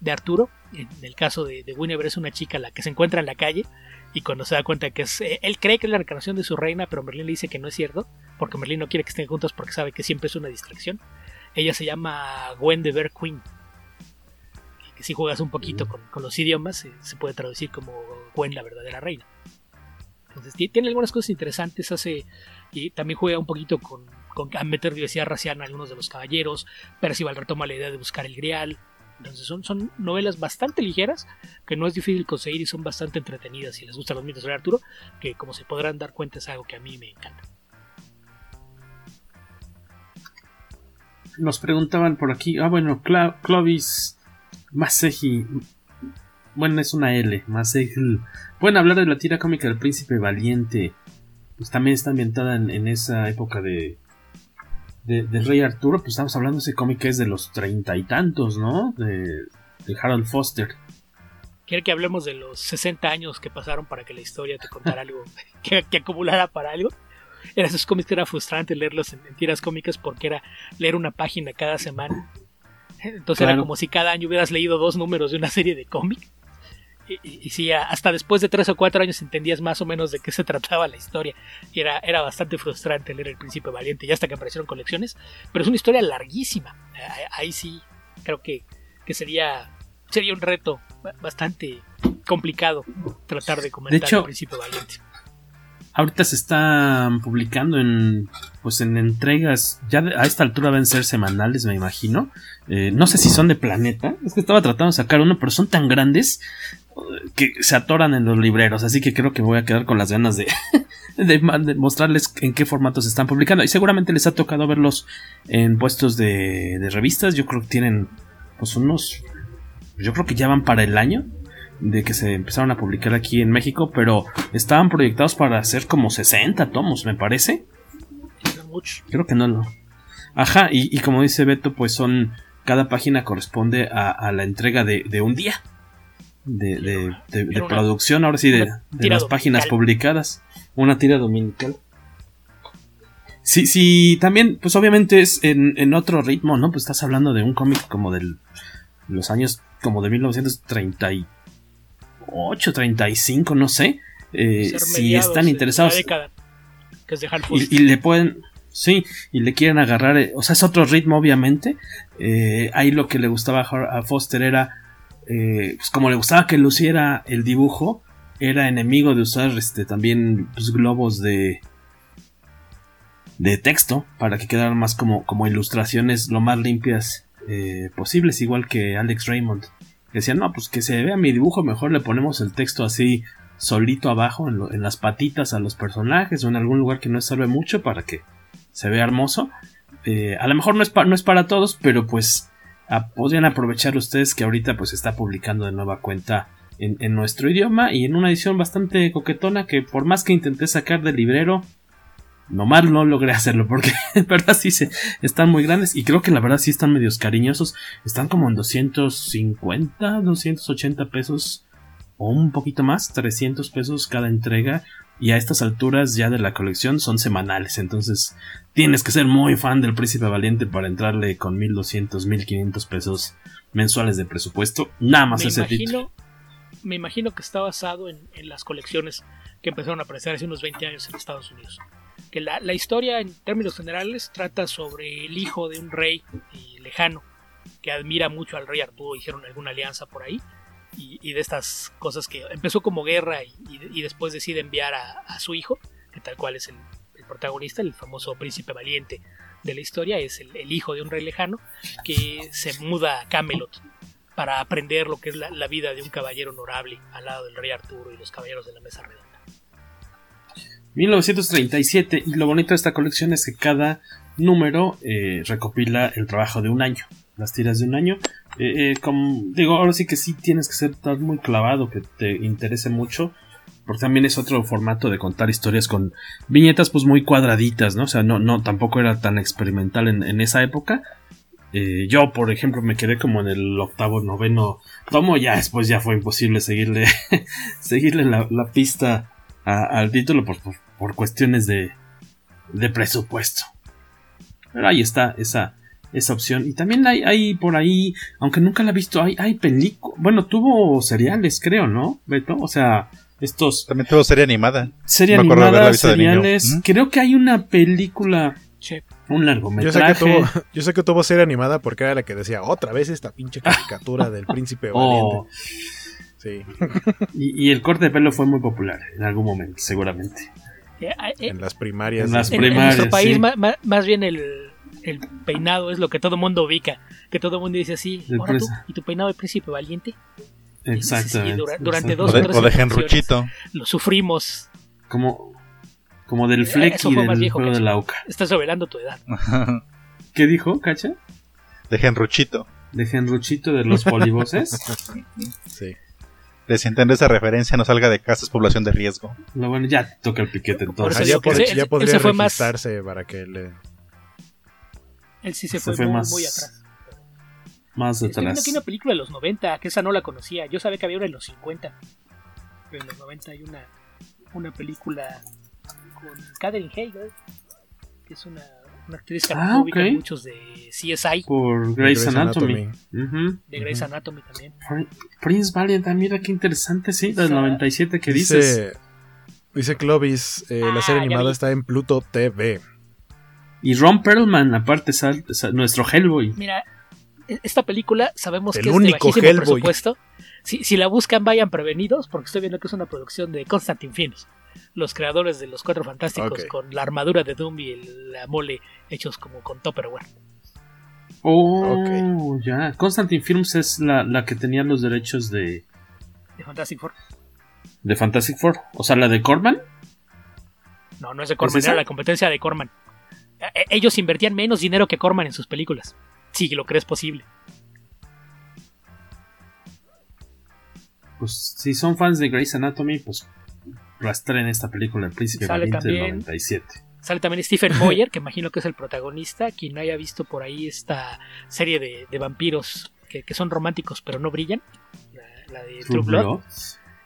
de Arturo. En el caso de, de Guinevere es una chica la que se encuentra en la calle y cuando se da cuenta que es. Eh, él cree que es la reencarnación de su reina, pero Merlín le dice que no es cierto, porque Merlín no quiere que estén juntos porque sabe que siempre es una distracción. Ella se llama Gwen de Bear Queen si juegas un poquito con, con los idiomas se puede traducir como Gwen la verdadera reina. Entonces tiene algunas cosas interesantes, hace y también juega un poquito con, con a meter diversidad racial en algunos de los caballeros, Percival retoma la idea de buscar el grial. Entonces son, son novelas bastante ligeras, que no es difícil conseguir y son bastante entretenidas si les gustan los mitos de Arturo, que como se podrán dar cuenta es algo que a mí me encanta. Nos preguntaban por aquí, ah bueno, Clovis Maseji. Bueno, es una L. Maseji. Pueden hablar de la tira cómica del príncipe valiente. Pues también está ambientada en, esa época de, de, rey Arturo. Pues estamos hablando de ese cómic que es de los treinta y tantos, ¿no? De, de Harold Foster. ¿Quiere que hablemos de los 60 años que pasaron para que la historia te contara algo? Que, que, acumulara para algo. Eran esos cómics que era frustrante leerlos en tiras cómicas porque era leer una página cada semana Entonces era como si cada año hubieras leído dos números de una serie de cómic. Y, y, sí, hasta después de tres o cuatro años entendías más o menos de qué se trataba la historia. Y era, era bastante frustrante leer El Príncipe Valiente, ya hasta que aparecieron colecciones. Pero es una historia larguísima. Ahí sí, creo que, que sería, sería un reto bastante complicado tratar de comentar hecho, El Príncipe Valiente. Ahorita se están publicando en pues en entregas, ya a esta altura deben ser semanales, me imagino. Eh, no sé si son de Planeta, es que estaba tratando de sacar uno, pero son tan grandes que se atoran en los libreros, así que creo que voy a quedar con las ganas de, de, mostrarles en qué formato se están publicando. Y seguramente les ha tocado verlos en puestos de, de revistas, yo creo que tienen pues unos, yo creo que ya van para el año de que se empezaron a publicar aquí en México, pero estaban proyectados para hacer como 60 tomos, me parece. Creo que no, no. Ajá, y, y, como dice Beto, pues son. Cada página corresponde a, a la entrega de, de, un día. De, de, de, de producción, ahora sí, de, las páginas publicadas. Una tira dominical. Sí, sí, también, pues obviamente es en, en otro ritmo, ¿no? Pues estás hablando de un cómic como de los años como de 1938, 35, no sé. Eh, si están interesados. Década, que es de y, y, le pueden. Sí, y le quieren agarrar. Eh, o sea, es otro ritmo, obviamente. Eh, ahí lo que le gustaba a Foster era. Pues como le gustaba que luciera el dibujo, era enemigo de usar este también pues, globos de. de texto. Para que quedaran más como, como ilustraciones lo más limpias posibles. Igual que Alex Raymond. Decían, no, pues que se vea mi dibujo, mejor le ponemos el texto así solito abajo en, las patitas a los personajes o en algún lugar que no salve mucho para que se vea hermoso. Eh, a lo mejor no es, no es, para todos, pero pues podrían aprovechar ustedes que ahorita pues está publicando de nueva cuenta en, en, nuestro idioma y en una edición bastante coquetona que por más que intenté sacar del librero, nomás no logré hacerlo porque en verdad sí se, están muy grandes y creo que la verdad sí están medios cariñosos. Están como en 250, 280 pesos o un poquito más, 300 pesos cada entrega. Y a estas alturas ya de la colección son semanales. Entonces tienes que ser muy fan del Príncipe Valiente para entrarle con 1200, 1500 pesos mensuales de presupuesto. Nada más me ese imagino. Me imagino que está basado en, en, las colecciones que empezaron a aparecer hace unos 20 años en Estados Unidos. Que la, historia, en términos generales, trata sobre el hijo de un rey lejano que admira mucho al rey Arturo. Hicieron alguna alianza por ahí y, de estas cosas que empezó como guerra y, después decide enviar a, su hijo, que tal cual es el, protagonista, el famoso príncipe valiente de la historia, es el, el, hijo de un rey lejano que se muda a Camelot para aprender lo que es la, la, vida de un caballero honorable al lado del rey Arturo y los caballeros de la mesa redonda. 1937 y lo bonito de esta colección es que cada número eh, recopila el trabajo de un año las tiras de un año. Eh, eh, como, digo, ahora sí que sí tienes que ser tan muy clavado, que te interese mucho. Porque también es otro formato de contar historias con viñetas pues muy cuadraditas, ¿no? O sea, no, no tampoco era tan experimental en, esa época. Yo, por ejemplo, me quedé como en el octavo, noveno tomo, ya después ya fue imposible seguirle, seguirle la pista a, al título por, por, por cuestiones de, de presupuesto. Pero ahí está esa, esa opción. Y también hay, hay por ahí, aunque nunca la he visto, hay, hay películas. Bueno, tuvo seriales, creo, ¿no? Beto, o sea, estos. También tuvo serie animada. Serie Me animada, de seriales. Creo que hay una película. Un Yo sé, que largometraje. tuvo, yo sé que tuvo serie animada porque era la que decía otra vez esta pinche caricatura del príncipe Oh. Sí. Y, y el corte de pelo fue muy popular en algún momento, seguramente. Eh, eh, En las primarias. En las de- en, en primarias, nuestro país, sí. ma- más, bien el, el peinado es lo que todo el mundo ubica. Que todo el mundo dice así. ¿Y tu peinado de príncipe valiente? Exactamente. Sí, dura- durante dos O de, o tres o de. Henruchito. Lo sufrimos. Como, como del Eh, más del viejo, juego de la Oca. Estás revelando tu edad. ¿Qué dijo, Cacha? de Henruchito. De Henruchito de los polivoces. Sí. De si entiende esa referencia, no salga de casa, es población de riesgo. No, bueno, ya toca el piquete entonces. ya, digo que pod- ese- ya él- él podría fue más- registrarse para que le. Él sí se Se fue, fue muy, más muy atrás. Más Estoy viendo atrás. aquí una película de los 90, que esa no la conocía. Yo sabía que había una en los 50. Pero en los 90 hay una, una película con Catherine Hegel, que es una, una actriz que ah, okay. muchos de CSI. Por Grey's Anatomy. Anatomy. Uh -huh. De Grey's Anatomy también. Prince Valiant, ah, mira qué interesante, sí, del 97 que dice, dices. Dice Clovis, eh, ah, la serie animada está en Pluto TV. Y Ron Perlman, aparte, sal, sal, nuestro Hellboy. Mira, e-, esta película sabemos El que es de bajísimo Hellboy. presupuesto. Si, si, la buscan, vayan prevenidos, porque estoy viendo que es una producción de Constantine Films, los creadores de los Cuatro Fantásticos, con la armadura de Doom y el- la mole hechos como con Tupperware. Oh, ya. Constantine Films es la, la que tenía los derechos de, De Fantastic Four. de Fantastic Four. O sea, la de Corman. No, no es de Corman, era la competencia de Corman. E- Ellos invertían menos dinero que Corman en sus películas. Si lo crees posible. Pues si son fans de Grey's Anatomy, pues rastren esta película, El Príncipe Sale Valiente del también- 97. Sale también Stephen Moyer, que imagino que es el protagonista. Quien no haya visto por ahí esta serie de, de vampiros que, que son románticos pero no brillan, la, la de True, True Blood, Blood.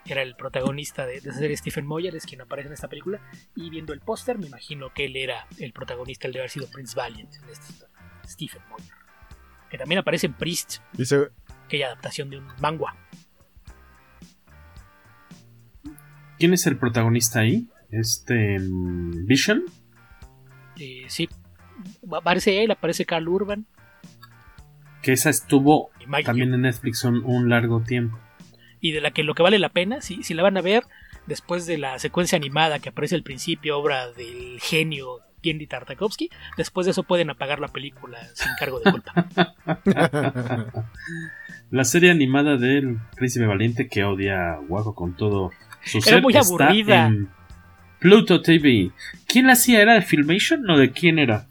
era el protagonista de, de esa serie. Stephen Moyer es quien aparece en esta película. Y viendo el póster, me imagino que él era el protagonista, el de haber sido Prince Valiant en esta historia. Stephen Moyer. Que también aparece en Priest, Dice, aquella adaptación de un manga. ¿Quién es el protagonista ahí? Este. mm, Vision. Eh, sí, aparece él, aparece Carl Urban. Que esa estuvo también en Netflix un, un largo tiempo. y de la que lo que vale la pena, si, si la van a ver, después de la secuencia animada que aparece al principio, obra del genio Gendy Tartakovsky, después de eso pueden apagar la película sin cargo de culpa. La serie animada del Príncipe Valiente que odia a Waco con todo su Era muy aburrida. Pluto TV. ¿Quién la hacía? ¿Era de Filmation o de quién era?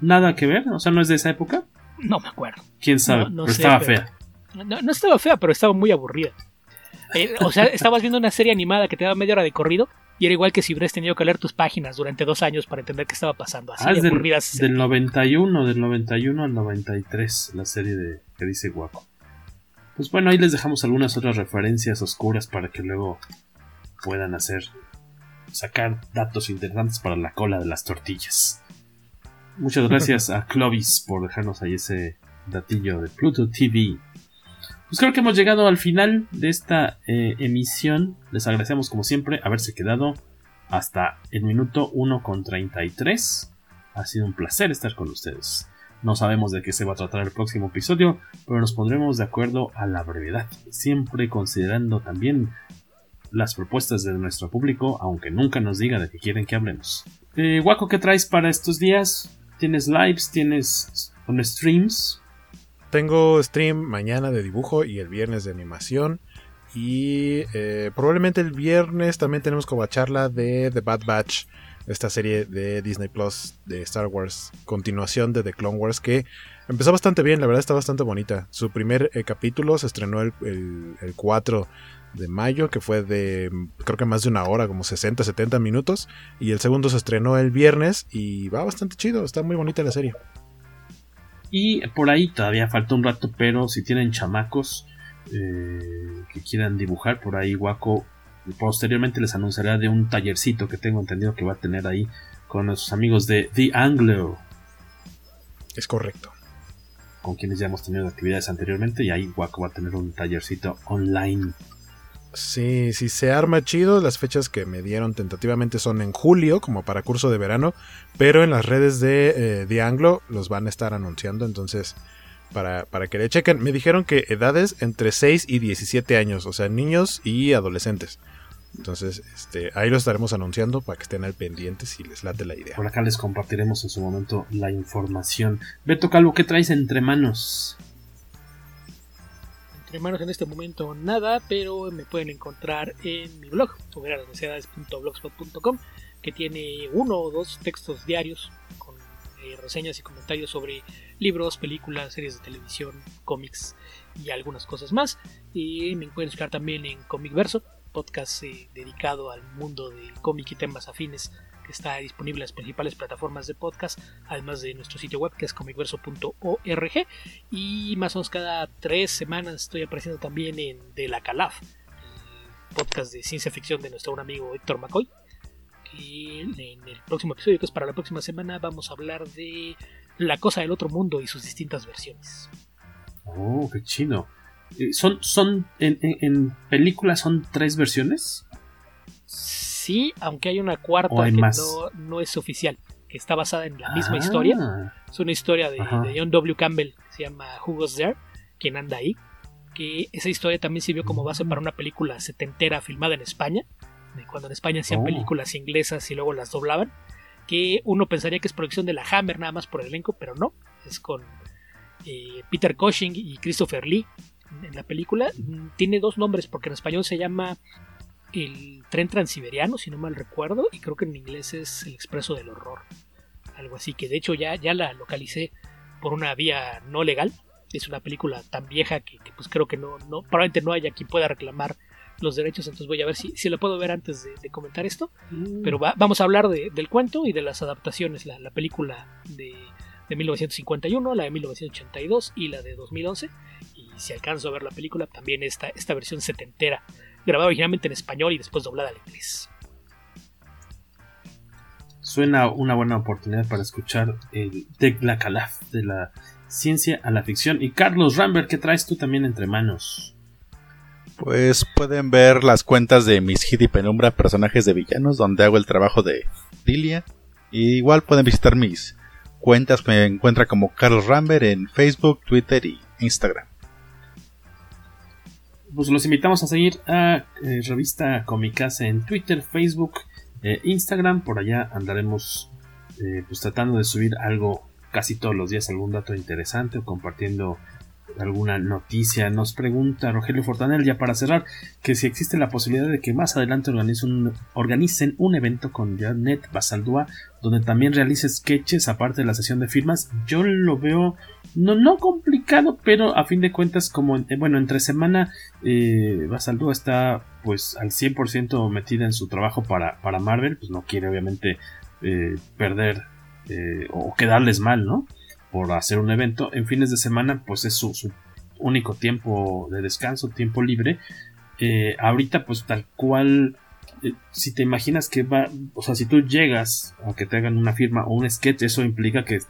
Nada que ver, o sea, no es de esa época. No me acuerdo. ¿Quién sabe? No, no Pero sé, estaba pero- fea. No, no estaba fea, pero estaba muy aburrida. Eh, o sea, estabas viendo una serie animada que te daba media hora de corrido y era igual que si hubieras tenido que leer tus páginas durante dos años para entender qué estaba pasando. Así Ah, de es del, aburridas. del 91, del 91 al 93, la serie de que dice Waco. Pues bueno, ahí les dejamos algunas otras referencias oscuras para que luego puedan hacer sacar datos interesantes para la cola de las tortillas. Muchas gracias a Clovis por dejarnos ahí ese datillo de Pluto TV. Pues creo que hemos llegado al final de esta eh, emisión. Les agradecemos como siempre haberse quedado hasta el minuto 1 con 33. Ha sido un placer estar con ustedes. No sabemos de qué se va a tratar el próximo episodio, pero nos pondremos de acuerdo a la brevedad, siempre considerando también las propuestas de nuestro público, aunque nunca nos diga de qué quieren que hablemos. Eh, Waco, ¿qué traes para estos días? ¿Tienes lives? ¿Tienes con streams? tengo stream mañana de dibujo y el viernes de animación. Y eh, probablemente el viernes también tenemos como charla de The Bad Batch, esta serie de Disney Plus de Star Wars, continuación de The Clone Wars, que empezó bastante bien, la verdad está bastante bonita. Su primer eh, capítulo se estrenó el, el- el 4 de mayo, que fue de creo que más de una hora, como 60, 70 minutos. Y el segundo se estrenó el viernes y va bastante chido, está muy bonita la serie. Y por ahí todavía falta un rato, pero si tienen chamacos eh, que quieran dibujar, por ahí Waco posteriormente les anunciará de un tallercito que tengo entendido que va a tener ahí con nuestros amigos de The Anglo, Es correcto. con quienes ya hemos tenido actividades anteriormente, y ahí Waco va a tener un tallercito online. Sí, si se arma chido, las fechas que me dieron tentativamente son en julio, como para curso de verano, pero en las redes de eh, Anglo los van a estar anunciando, entonces para, para que le chequen, me dijeron que edades entre 6 y 17 años, o sea, niños y adolescentes. Entonces, este, ahí lo estaremos anunciando para que estén al pendiente si les late la idea. Por acá les compartiremos en su momento la información. Beto Calvo, ¿qué traes entre manos? Entre en este momento nada, pero me pueden encontrar en mi blog, que tiene uno o dos textos diarios con eh, reseñas y comentarios sobre libros, películas, series de televisión, cómics y algunas cosas más. Y me pueden buscar también en Comic Verso, podcast eh, dedicado al mundo del cómic y temas afines que está disponible en las principales plataformas de podcast, además de nuestro sitio web que es comicverso.org y más o menos cada tres semanas estoy apareciendo también en De la Calaf, podcast de ciencia ficción de nuestro amigo Héctor McCoy, Y en el próximo episodio, que es para la próxima semana, vamos a hablar de La Cosa del Otro Mundo y sus distintas versiones. Oh, qué chido. Eh, ¿Son, son en, en, películas son tres versiones? Aunque hay una cuarta que no, no, es oficial, que está basada en la misma historia. Ah. Es una historia de, de, John W. Campbell, se llama Who Was There, quien anda ahí. Que esa historia también sirvió como base para una película setentera filmada en España, de cuando en España hacían Oh. películas inglesas y luego las doblaban. Que uno pensaría que es producción de la Hammer nada más por el elenco, pero no. Es con eh, Peter Cushing y Christopher Lee en la película. Tiene dos nombres porque en español se llama El tren transiberiano, si no mal recuerdo, y creo que en inglés es El expreso del horror. Algo así que de hecho ya, ya la localicé por una vía no legal. Es una película tan vieja que, que, pues creo que no, no, probablemente no haya quien pueda reclamar los derechos, entonces voy a ver si, si la puedo ver antes de, de comentar esto. Mm. Pero va, vamos a hablar de, del cuento y de las adaptaciones, la, la película de, de 1951, la de 1982 y la de 2011. Y si alcanzo a ver la película, también esta, esta versión setentera, grabada originalmente en español y después doblada al inglés. Suena una buena oportunidad para escuchar el de la calaf de la ciencia a la ficción. Y Carlos Rambert, ¿qué traes tú también entre manos? Pues pueden ver las cuentas de mis Hit y Penumbra, personajes de villanos, donde hago el trabajo de Dilia. Y igual pueden visitar mis cuentas me encuentra como Carlos Rambert en Facebook, Twitter y Instagram. Pues los invitamos a seguir a eh, Revista Comicase en Twitter, Facebook, eh, Instagram. Por allá andaremos eh, pues tratando de subir algo casi todos los días, algún dato interesante o compartiendo alguna noticia. Nos pregunta Rogelio Fortanel, ya para cerrar, que si existe la posibilidad de que más adelante organicen un, evento con Janet Basaldúa, donde también realice sketches aparte de la sesión de firmas. Yo lo veo no, no complicado, pero a fin de cuentas, como eh, bueno, entre semana, eh, Basaldúa está pues al 100% metida en su trabajo para, para Marvel, pues no quiere obviamente eh, perder o quedarles mal, ¿no? Por hacer un evento en fines de semana pues es su, único tiempo de descanso tiempo libre. Eh, ahorita pues tal cual eh, si te imaginas que va o sea si tú llegas a que te hagan una firma o un sketch eso implica que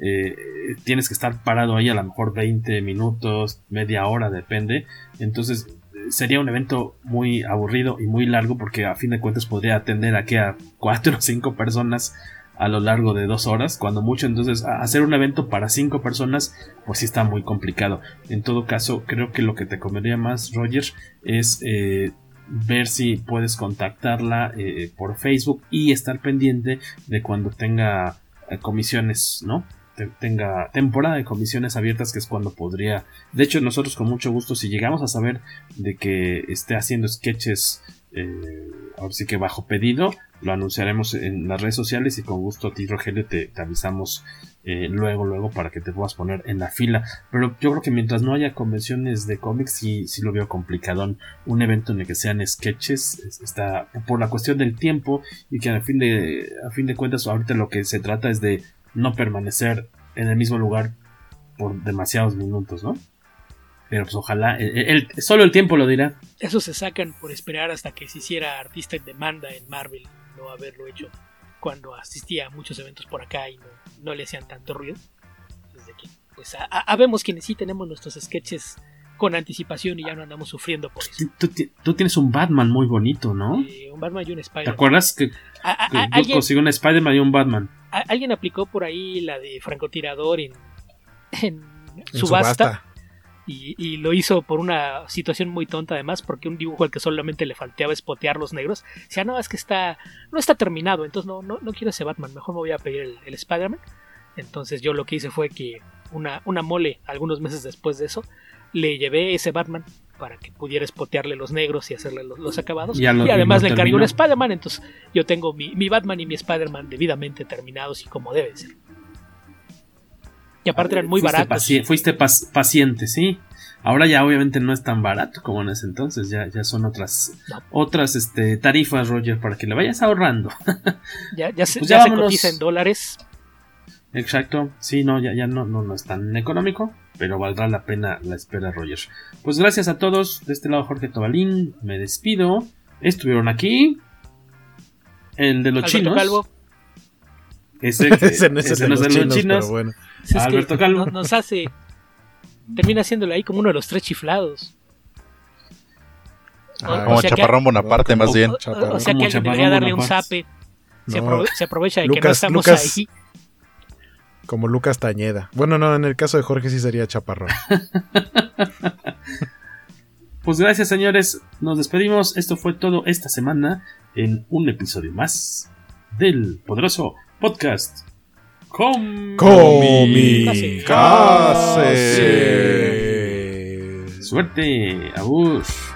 eh, tienes que estar parado ahí a lo mejor 20 minutos media hora depende. Entonces sería un evento muy aburrido y muy largo porque a fin de cuentas podría atender a que a cuatro o cinco personas a lo largo de dos horas, cuando mucho. Entonces, hacer un evento para cinco personas, pues sí está muy complicado. En todo caso, creo que lo que te convendría más, Roger, es eh, ver si puedes contactarla eh, por Facebook y estar pendiente de cuando tenga eh, comisiones, ¿no? tenga temporada de comisiones abiertas que es cuando podría de hecho nosotros con mucho gusto si llegamos a saber de que esté haciendo sketches eh, ahora sí que bajo pedido lo anunciaremos en las redes sociales y con gusto a ti Rogelio te, avisamos eh, luego luego para que te puedas poner en la fila pero yo creo que mientras no haya convenciones de cómics sí, sí lo veo complicadón un evento en el que sean sketches está por la cuestión del tiempo y que a fin de a fin de cuentas ahorita lo que se trata es de no permanecer en el mismo lugar por demasiados minutos, ¿no? Pero pues ojalá, solo el tiempo lo dirá. Eso se sacan por esperar hasta que se hiciera artista en demanda en Marvel, no haberlo hecho cuando asistía a muchos eventos por acá y no, no le hacían tanto ruido. Desde que, pues, a, a, habemos quienes sí tenemos nuestros sketches con anticipación y ya no andamos sufriendo por eso. Tú, tú tienes un Batman muy bonito, ¿no? Eh, un Batman y un Spider-Man. ¿Te acuerdas que, a, que yo ¿alguien, conseguí un Spider-Man y un Batman? Alguien aplicó por ahí la de francotirador en, en, En subasta. Y, y, lo hizo por una situación muy tonta además, porque un dibujo al que solamente le falteaba espotear los negros, decía, no, es que está, no está terminado, entonces no, no, no quiero ese Batman, mejor me voy a pedir el, el Spider-Man. Entonces yo lo que hice fue que una, una mole, algunos meses después de eso, le llevé ese Batman para que pudiera espotearle los negros y hacerle los, los acabados. Ya lo, y además le encargué un Spider-Man, entonces yo tengo mi, mi Batman y mi Spider-Man debidamente terminados y como debe ser. Aparte eran muy fuiste baratos. Paci fuiste paciente, sí. Ahora ya obviamente no es tan barato como en ese entonces, ya, ya son otras No. otras este, tarifas, Roger, para que le vayas ahorrando. Ya, ya se, Pues ya ya se cotiza en dólares. Exacto, sí, no, ya, ya no, no, no es tan económico, pero valdrá la pena la espera, Roger. Pues gracias a todos, de este lado Jorge Tobalín, me despido. Estuvieron aquí El de los Alberto chinos. Calvo. Ese, Ese no es el de los chinos, pero bueno. Si es que Alberto Calvo. no- nos hace. Termina haciéndolo ahí como uno de los tres chiflados. Ah, Como sea que- Chaparrón Bonaparte, más bien. O, o sea que alguien debería darle un zape. Se, No. aprove- se aprovecha de que no estamos Lucas- ahí. Como Lucas Tañeda. Bueno, no, en el caso de Jorge sí sería Chaparrón. Pues gracias, señores. Nos despedimos. Esto fue todo esta semana en un episodio más del poderoso podcast. Com Comicase. Suerte. Abus.